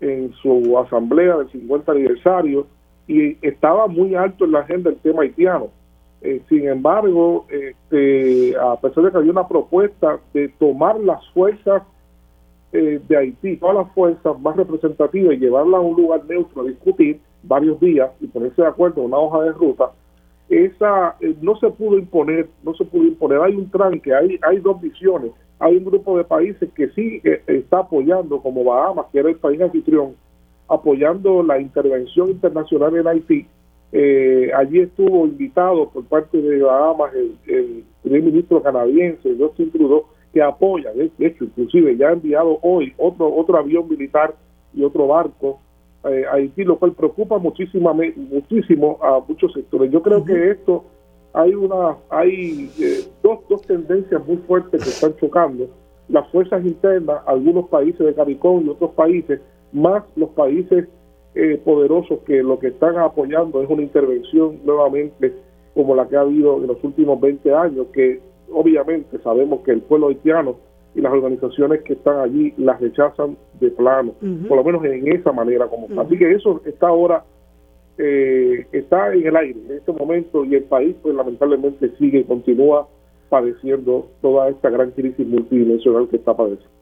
Speaker 7: en su asamblea del 50 aniversario y estaba muy alto en la agenda el tema haitiano. Eh, sin embargo, este, a pesar de que había una propuesta de tomar las fuerzas eh, de Haití, todas las fuerzas más representativas y llevarlas a un lugar neutro a discutir varios días y ponerse de acuerdo en una hoja de ruta, esa eh, no se pudo imponer, no se pudo imponer, hay un tranque, hay, hay dos visiones, hay un grupo de países que sí eh, está apoyando, como Bahamas, que era el país anfitrión, apoyando la intervención internacional en Haití. Eh, allí estuvo invitado por parte de Bahamas el, primer ministro canadiense, Justin Trudeau, que apoya, de hecho, inclusive ya ha enviado hoy otro, otro avión militar y otro barco eh, Haití, lo cual preocupa muchísimo, muchísimo a muchos sectores. Yo creo que esto hay una hay eh, dos, dos tendencias muy fuertes que están chocando. Las fuerzas internas, algunos países de CARICOM y otros países, más los países eh, poderosos que lo que están apoyando es una intervención nuevamente como la que ha habido en los últimos 20 años, que obviamente sabemos que el pueblo haitiano y las organizaciones que están allí las rechazan de plano, por lo menos en esa manera como Así que eso está ahora, eh, está en el aire en este momento y el país pues lamentablemente sigue, continúa padeciendo toda esta gran crisis multidimensional que está padeciendo.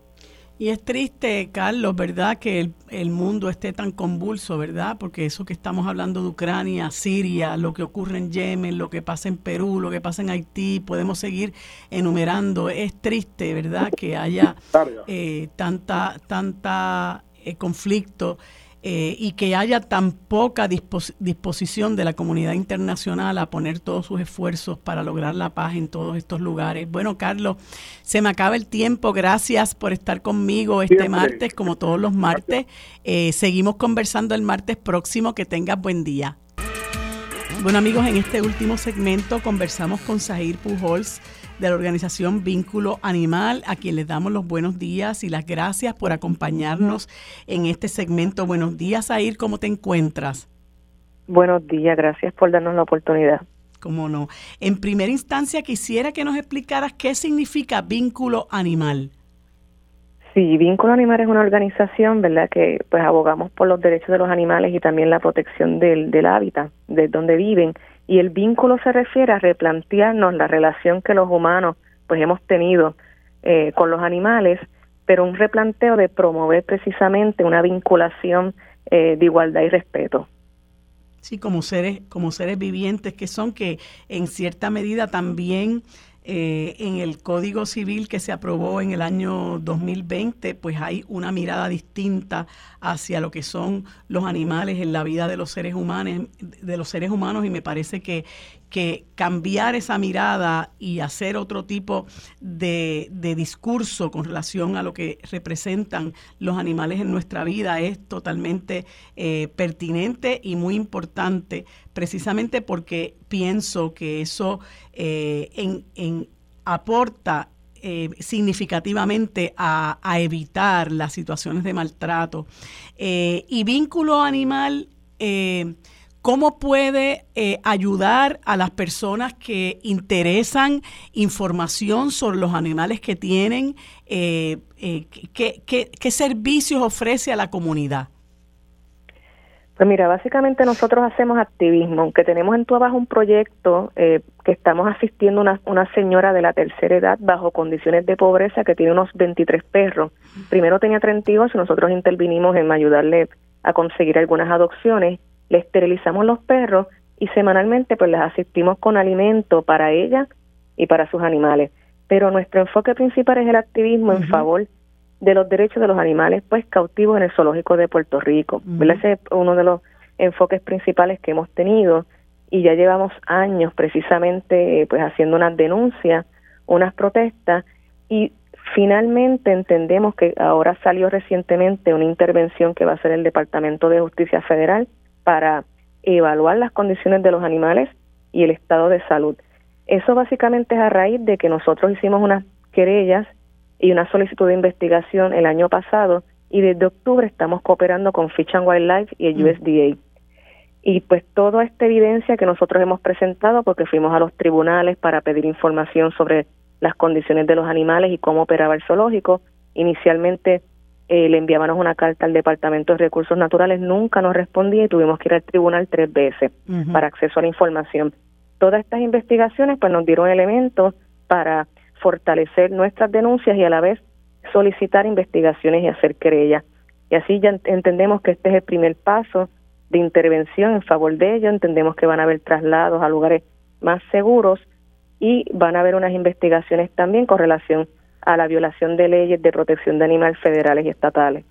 Speaker 4: Y es triste, Carlos, ¿verdad? Que el, mundo esté tan convulso, ¿verdad? Porque eso que estamos hablando de Ucrania, Siria, lo que ocurre en Yemen, lo que pasa en Perú, lo que pasa en Haití, podemos seguir enumerando. Es triste, ¿verdad? Que haya eh, tanta, tanta eh, conflicto eh, y que haya tan poca disposición de la comunidad internacional a poner todos sus esfuerzos para lograr la paz en todos estos lugares. Bueno, Carlos, se me acaba el tiempo. Gracias por estar conmigo este martes, como todos los martes. Eh, seguimos conversando el martes próximo. Que tengas buen día. Bueno amigos, en este último segmento conversamos con Zahir Pujols de la organización Vínculo Animal, a quien les damos los buenos días y las gracias por acompañarnos en este segmento. Buenos días, Air, ¿cómo te encuentras?
Speaker 8: Buenos días, gracias por darnos la oportunidad.
Speaker 4: ¿Cómo no? En primera instancia, quisiera que nos explicaras qué significa Vínculo Animal.
Speaker 8: Sí, Vínculo Animal es una organización, ¿verdad?, que pues abogamos por los derechos de los animales y también la protección del, del hábitat, de donde viven y el vínculo se refiere a replantearnos la relación que los humanos pues hemos tenido eh, con los animales, pero un replanteo de promover precisamente una vinculación eh, de igualdad y respeto.
Speaker 4: Sí, como seres, como seres vivientes que son, que en cierta medida también eh, en el Código Civil que se aprobó en el año 2020, pues hay una mirada distinta hacia lo que son los animales en la vida de los seres humanos, de los seres humanos y me parece que, que cambiar esa mirada y hacer otro tipo de, discurso con relación a lo que representan los animales en nuestra vida es totalmente eh, pertinente y muy importante, precisamente porque pienso que eso eh, aporta eh, significativamente a, evitar las situaciones de maltrato. y vínculo animal ¿Cómo puede eh, ayudar a las personas que interesan información sobre los animales que tienen? Eh, eh, ¿qué, servicios ofrece a la comunidad?
Speaker 8: Pues mira, básicamente nosotros hacemos activismo, aunque tenemos en tu abajo un proyecto que estamos asistiendo a una, una señora de la tercera edad bajo condiciones de pobreza que tiene unos 23 perros. Primero tenía 32 y nosotros intervinimos en ayudarle a conseguir algunas adopciones le esterilizamos los perros y semanalmente pues les asistimos con alimento para ella y para sus animales. Pero nuestro enfoque principal es el activismo en favor de los derechos de los animales pues cautivos en el zoológico de Puerto Rico. Ese es uno de los enfoques principales que hemos tenido y ya llevamos años precisamente pues haciendo unas denuncias, unas protestas y finalmente entendemos que ahora salió recientemente una intervención que va a hacer el Departamento de Justicia Federal para evaluar las condiciones de los animales y el estado de salud. Eso básicamente es a raíz de que nosotros hicimos unas querellas y una solicitud de investigación el año pasado y desde octubre estamos cooperando con Fish and Wildlife y el mm. USDA. Y pues toda esta evidencia que nosotros hemos presentado, porque fuimos a los tribunales para pedir información sobre las condiciones de los animales y cómo operaba el zoológico, inicialmente eh, le enviábamos una carta al Departamento de Recursos Naturales, nunca nos respondía y tuvimos que ir al tribunal tres veces para acceso a la información. Todas estas investigaciones pues nos dieron elementos para fortalecer nuestras denuncias y a la vez solicitar investigaciones y hacer querellas. Y así ya entendemos que este es el primer paso de intervención en favor de ellos, entendemos que van a haber traslados a lugares más seguros y van a haber unas investigaciones también con relación a la violación de leyes de protección de animales federales y estatales.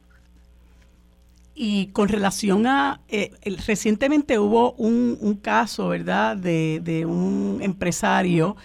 Speaker 4: Y con relación a, eh, recientemente hubo un, caso, ¿verdad?, de, un empresario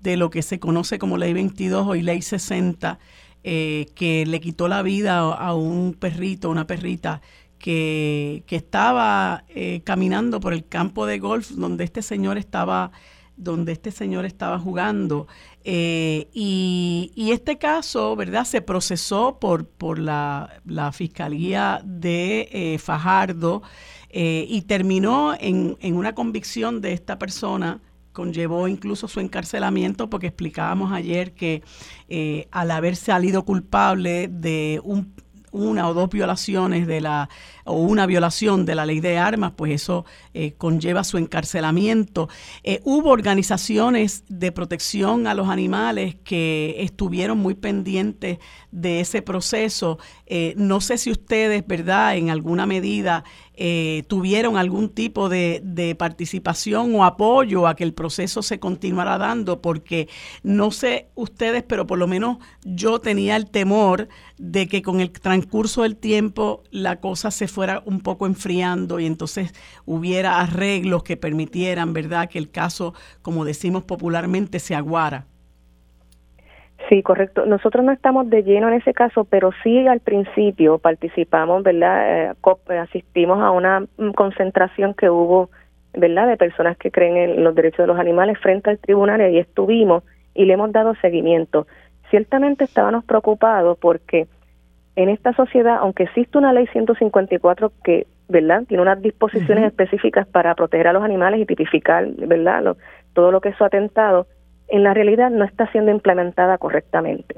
Speaker 4: de lo que se conoce como Ley 22 o Ley 60, eh, que le quitó la vida a un perrito, una perrita, que, estaba eh, caminando por el campo de golf donde este señor estaba donde este señor estaba jugando. Eh, y, este caso, ¿verdad?, se procesó por, por la, Fiscalía de eh, Fajardo eh, y terminó en, en, una convicción de esta persona conllevó incluso su encarcelamiento porque explicábamos ayer que al haber salido culpable de un una o dos violaciones de la o una violación de la ley de armas, pues eso eh, conlleva su encarcelamiento. Eh, hubo organizaciones de protección a los animales que estuvieron muy pendientes de ese proceso. Eh, no sé si ustedes, ¿verdad?, en alguna medida tuvieron algún tipo de, de, participación o apoyo a que el proceso se continuara dando, porque no sé ustedes, pero por lo menos yo tenía el temor de que con el transcurso del tiempo la cosa se fuera un poco enfriando y entonces hubiera arreglos que permitieran, ¿verdad?, que el caso, como decimos popularmente, se aguara.
Speaker 8: Sí, correcto. Nosotros no estamos de lleno en ese caso, pero sí al principio participamos, ¿verdad? Eh, asistimos a una mm, concentración que hubo, ¿verdad? De personas que creen en los derechos de los animales frente al tribunal y ahí estuvimos y le hemos dado seguimiento. Ciertamente estábamos preocupados porque en esta sociedad, aunque existe una ley 154 que, ¿verdad?, tiene unas disposiciones específicas para proteger a los animales y tipificar, ¿verdad?, todo lo que es su atentado, en la realidad no está siendo implementada correctamente.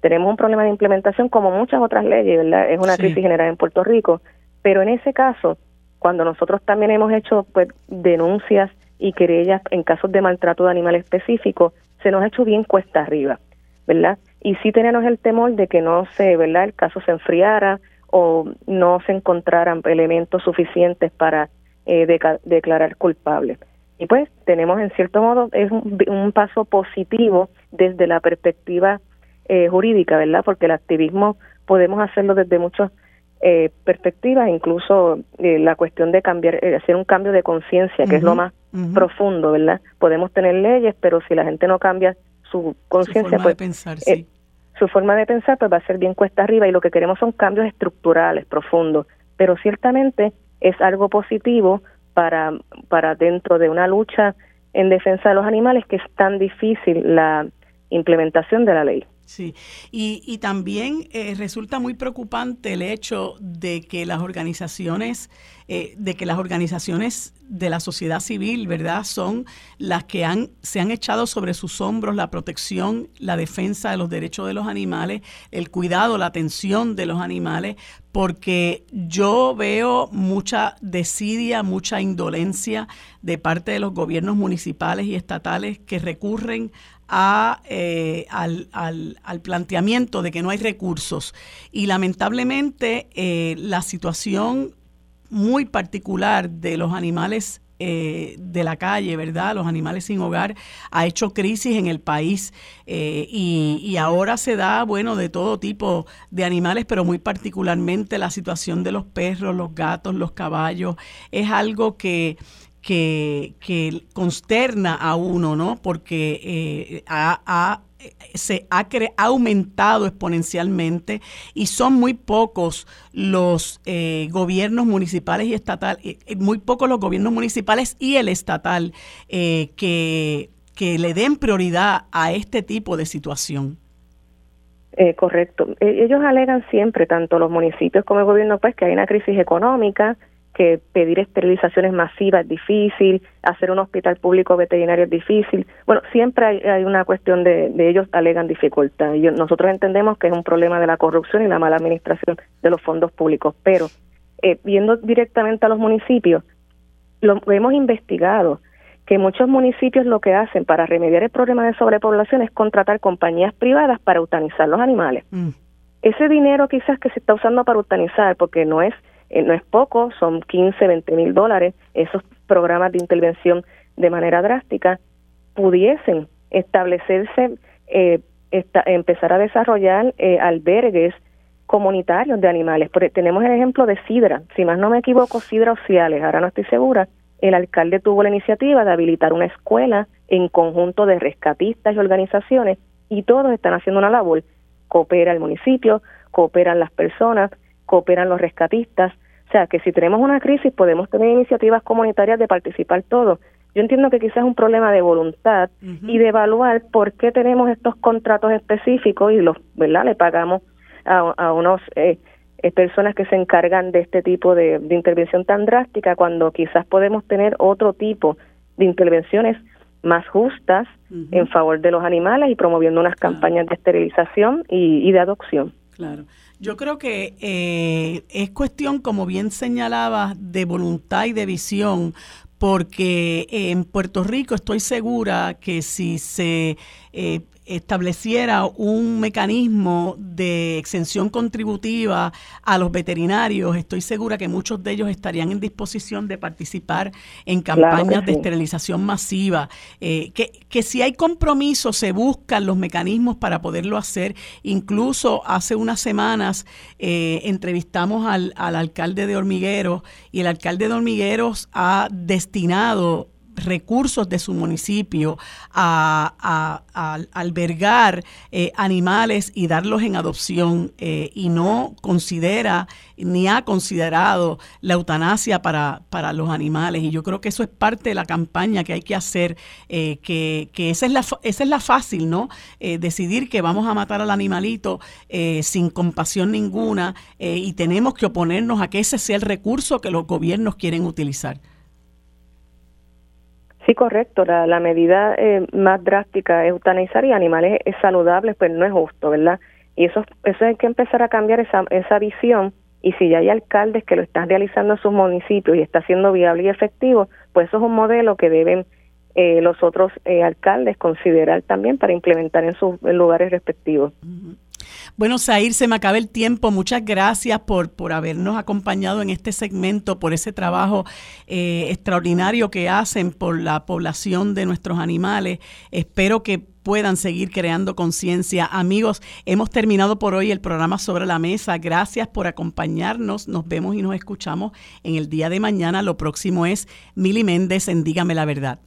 Speaker 8: Tenemos un problema de implementación como muchas otras leyes, ¿verdad? Es una crisis general en Puerto Rico, pero en ese caso, cuando nosotros también hemos hecho pues denuncias y querellas en casos de maltrato de animales específicos, se nos ha hecho bien cuesta arriba, ¿verdad? Y sí tenemos el temor de que no se, ¿verdad? El caso se enfriara o no se encontraran elementos suficientes para eh, declarar culpable. Y pues tenemos en cierto modo es un, paso positivo desde la perspectiva eh, jurídica, ¿verdad? Porque el activismo podemos hacerlo desde muchas eh, perspectivas, incluso eh, la cuestión de cambiar, hacer un cambio de conciencia, que es lo más profundo, ¿verdad? Podemos tener leyes, pero si la gente no cambia su conciencia, pues
Speaker 4: pensar,
Speaker 8: su forma de pensar pues va a ser bien cuesta arriba y lo que queremos son cambios estructurales profundos, pero ciertamente es algo positivo para, para dentro de una lucha en defensa de los animales que es tan difícil la implementación de la ley.
Speaker 4: Sí, y, y también eh, resulta muy preocupante el hecho de que las organizaciones, eh, de que las organizaciones de la sociedad civil, ¿verdad?, son las que han, se han echado sobre sus hombros la protección, la defensa de los derechos de los animales, el cuidado, la atención de los animales, porque yo veo mucha desidia, mucha indolencia de parte de los gobiernos municipales y estatales que recurren a, eh, al, al, al, planteamiento de que no hay recursos. Y lamentablemente eh, la situación muy particular de los animales eh, de la calle, ¿verdad? Los animales sin hogar ha hecho crisis en el país y, y, ahora se da, bueno, de todo tipo de animales, pero muy particularmente la situación de los perros, los gatos, los caballos, es algo que que, que consterna a uno, ¿no? Porque eh, ha, se ha, aumentado exponencialmente y son muy pocos los eh, gobiernos municipales y estatales, eh, muy pocos los gobiernos municipales y el estatal que, que le den prioridad a este tipo de situación.
Speaker 8: correcto. E, ellos alegan siempre, tanto los municipios como el gobierno, pues que hay una crisis económica, que pedir esterilizaciones masivas es difícil, hacer un hospital público veterinario es difícil. Bueno, siempre hay, una cuestión de, de, ellos alegan dificultad. Y nosotros entendemos que es un problema de la corrupción y la mala administración de los fondos públicos. Pero eh, viendo directamente a los municipios, lo hemos investigado que muchos municipios lo que hacen para remediar el problema de sobrepoblación es contratar compañías privadas para eutanizar los animales. Mm. Ese dinero quizás que se está usando para eutanizar, porque no es eh, no es poco, son 15, 20 mil dólares, esos programas de intervención de manera drástica, pudiesen establecerse, eh, empezar a desarrollar eh, albergues comunitarios de animales. Porque tenemos el ejemplo de Sidra, si más no me equivoco, Sidra Ociales, ahora no estoy segura, el alcalde tuvo la iniciativa de habilitar una escuela en conjunto de rescatistas y organizaciones y todos están haciendo una labor. Coopera el municipio, cooperan las personas, cooperan los rescatistas. O sea, que si tenemos una crisis podemos tener iniciativas comunitarias de participar todos. Yo entiendo que quizás es un problema de voluntad y de evaluar por qué tenemos estos contratos específicos y los, ¿verdad? Le pagamos a, a unos eh, eh, personas que se encargan de este tipo de, de intervención tan drástica cuando quizás podemos tener otro tipo de intervenciones más justas en favor de los animales y promoviendo unas campañas de esterilización y, de adopción.
Speaker 4: Claro. Yo creo que eh, es cuestión, como bien señalaba, de voluntad y de visión, porque en Puerto Rico estoy segura que si se eh, estableciera un mecanismo de exención contributiva a los veterinarios, estoy segura que muchos de ellos estarían en disposición de participar en campañas de esterilización masiva. Eh, que, que si hay compromiso, se buscan los mecanismos para poderlo hacer. Incluso hace unas semanas eh, entrevistamos al, al alcalde de Hormigueros y el alcalde de Hormigueros ha destinado recursos de su municipio a, albergar eh, animales y darlos en adopción eh, y no considera ni ha considerado la eutanasia para, para los animales. Y yo creo que eso es parte de la campaña que hay que hacer, eh, que, que, esa, es la, esa es la fácil, ¿no? decidir que vamos a matar al animalito sin compasión ninguna y tenemos que oponernos a que ese sea el recurso que los gobiernos quieren utilizar.
Speaker 8: Sí, correcto. La, medida eh, más drástica es eutanizar y animales saludables, pues no es justo, ¿verdad? Y eso, eso hay que empezar a cambiar esa, esa visión. Y si ya hay alcaldes que lo están realizando en sus municipios y está siendo viable y efectivo, pues eso es un modelo que deben eh, los otros eh, alcaldes considerar también para implementar en sus lugares respectivos.
Speaker 4: Bueno, Sair, se me acaba el tiempo. Muchas gracias por, por habernos acompañado en este segmento, por ese trabajo eh, extraordinario que hacen por la población de nuestros animales. Espero que puedan seguir creando conciencia. Amigos, hemos terminado por hoy el programa sobre la mesa. Gracias por acompañarnos. Nos vemos y nos escuchamos en el día de mañana. Lo próximo es Mili Méndez en Dígame la Verdad.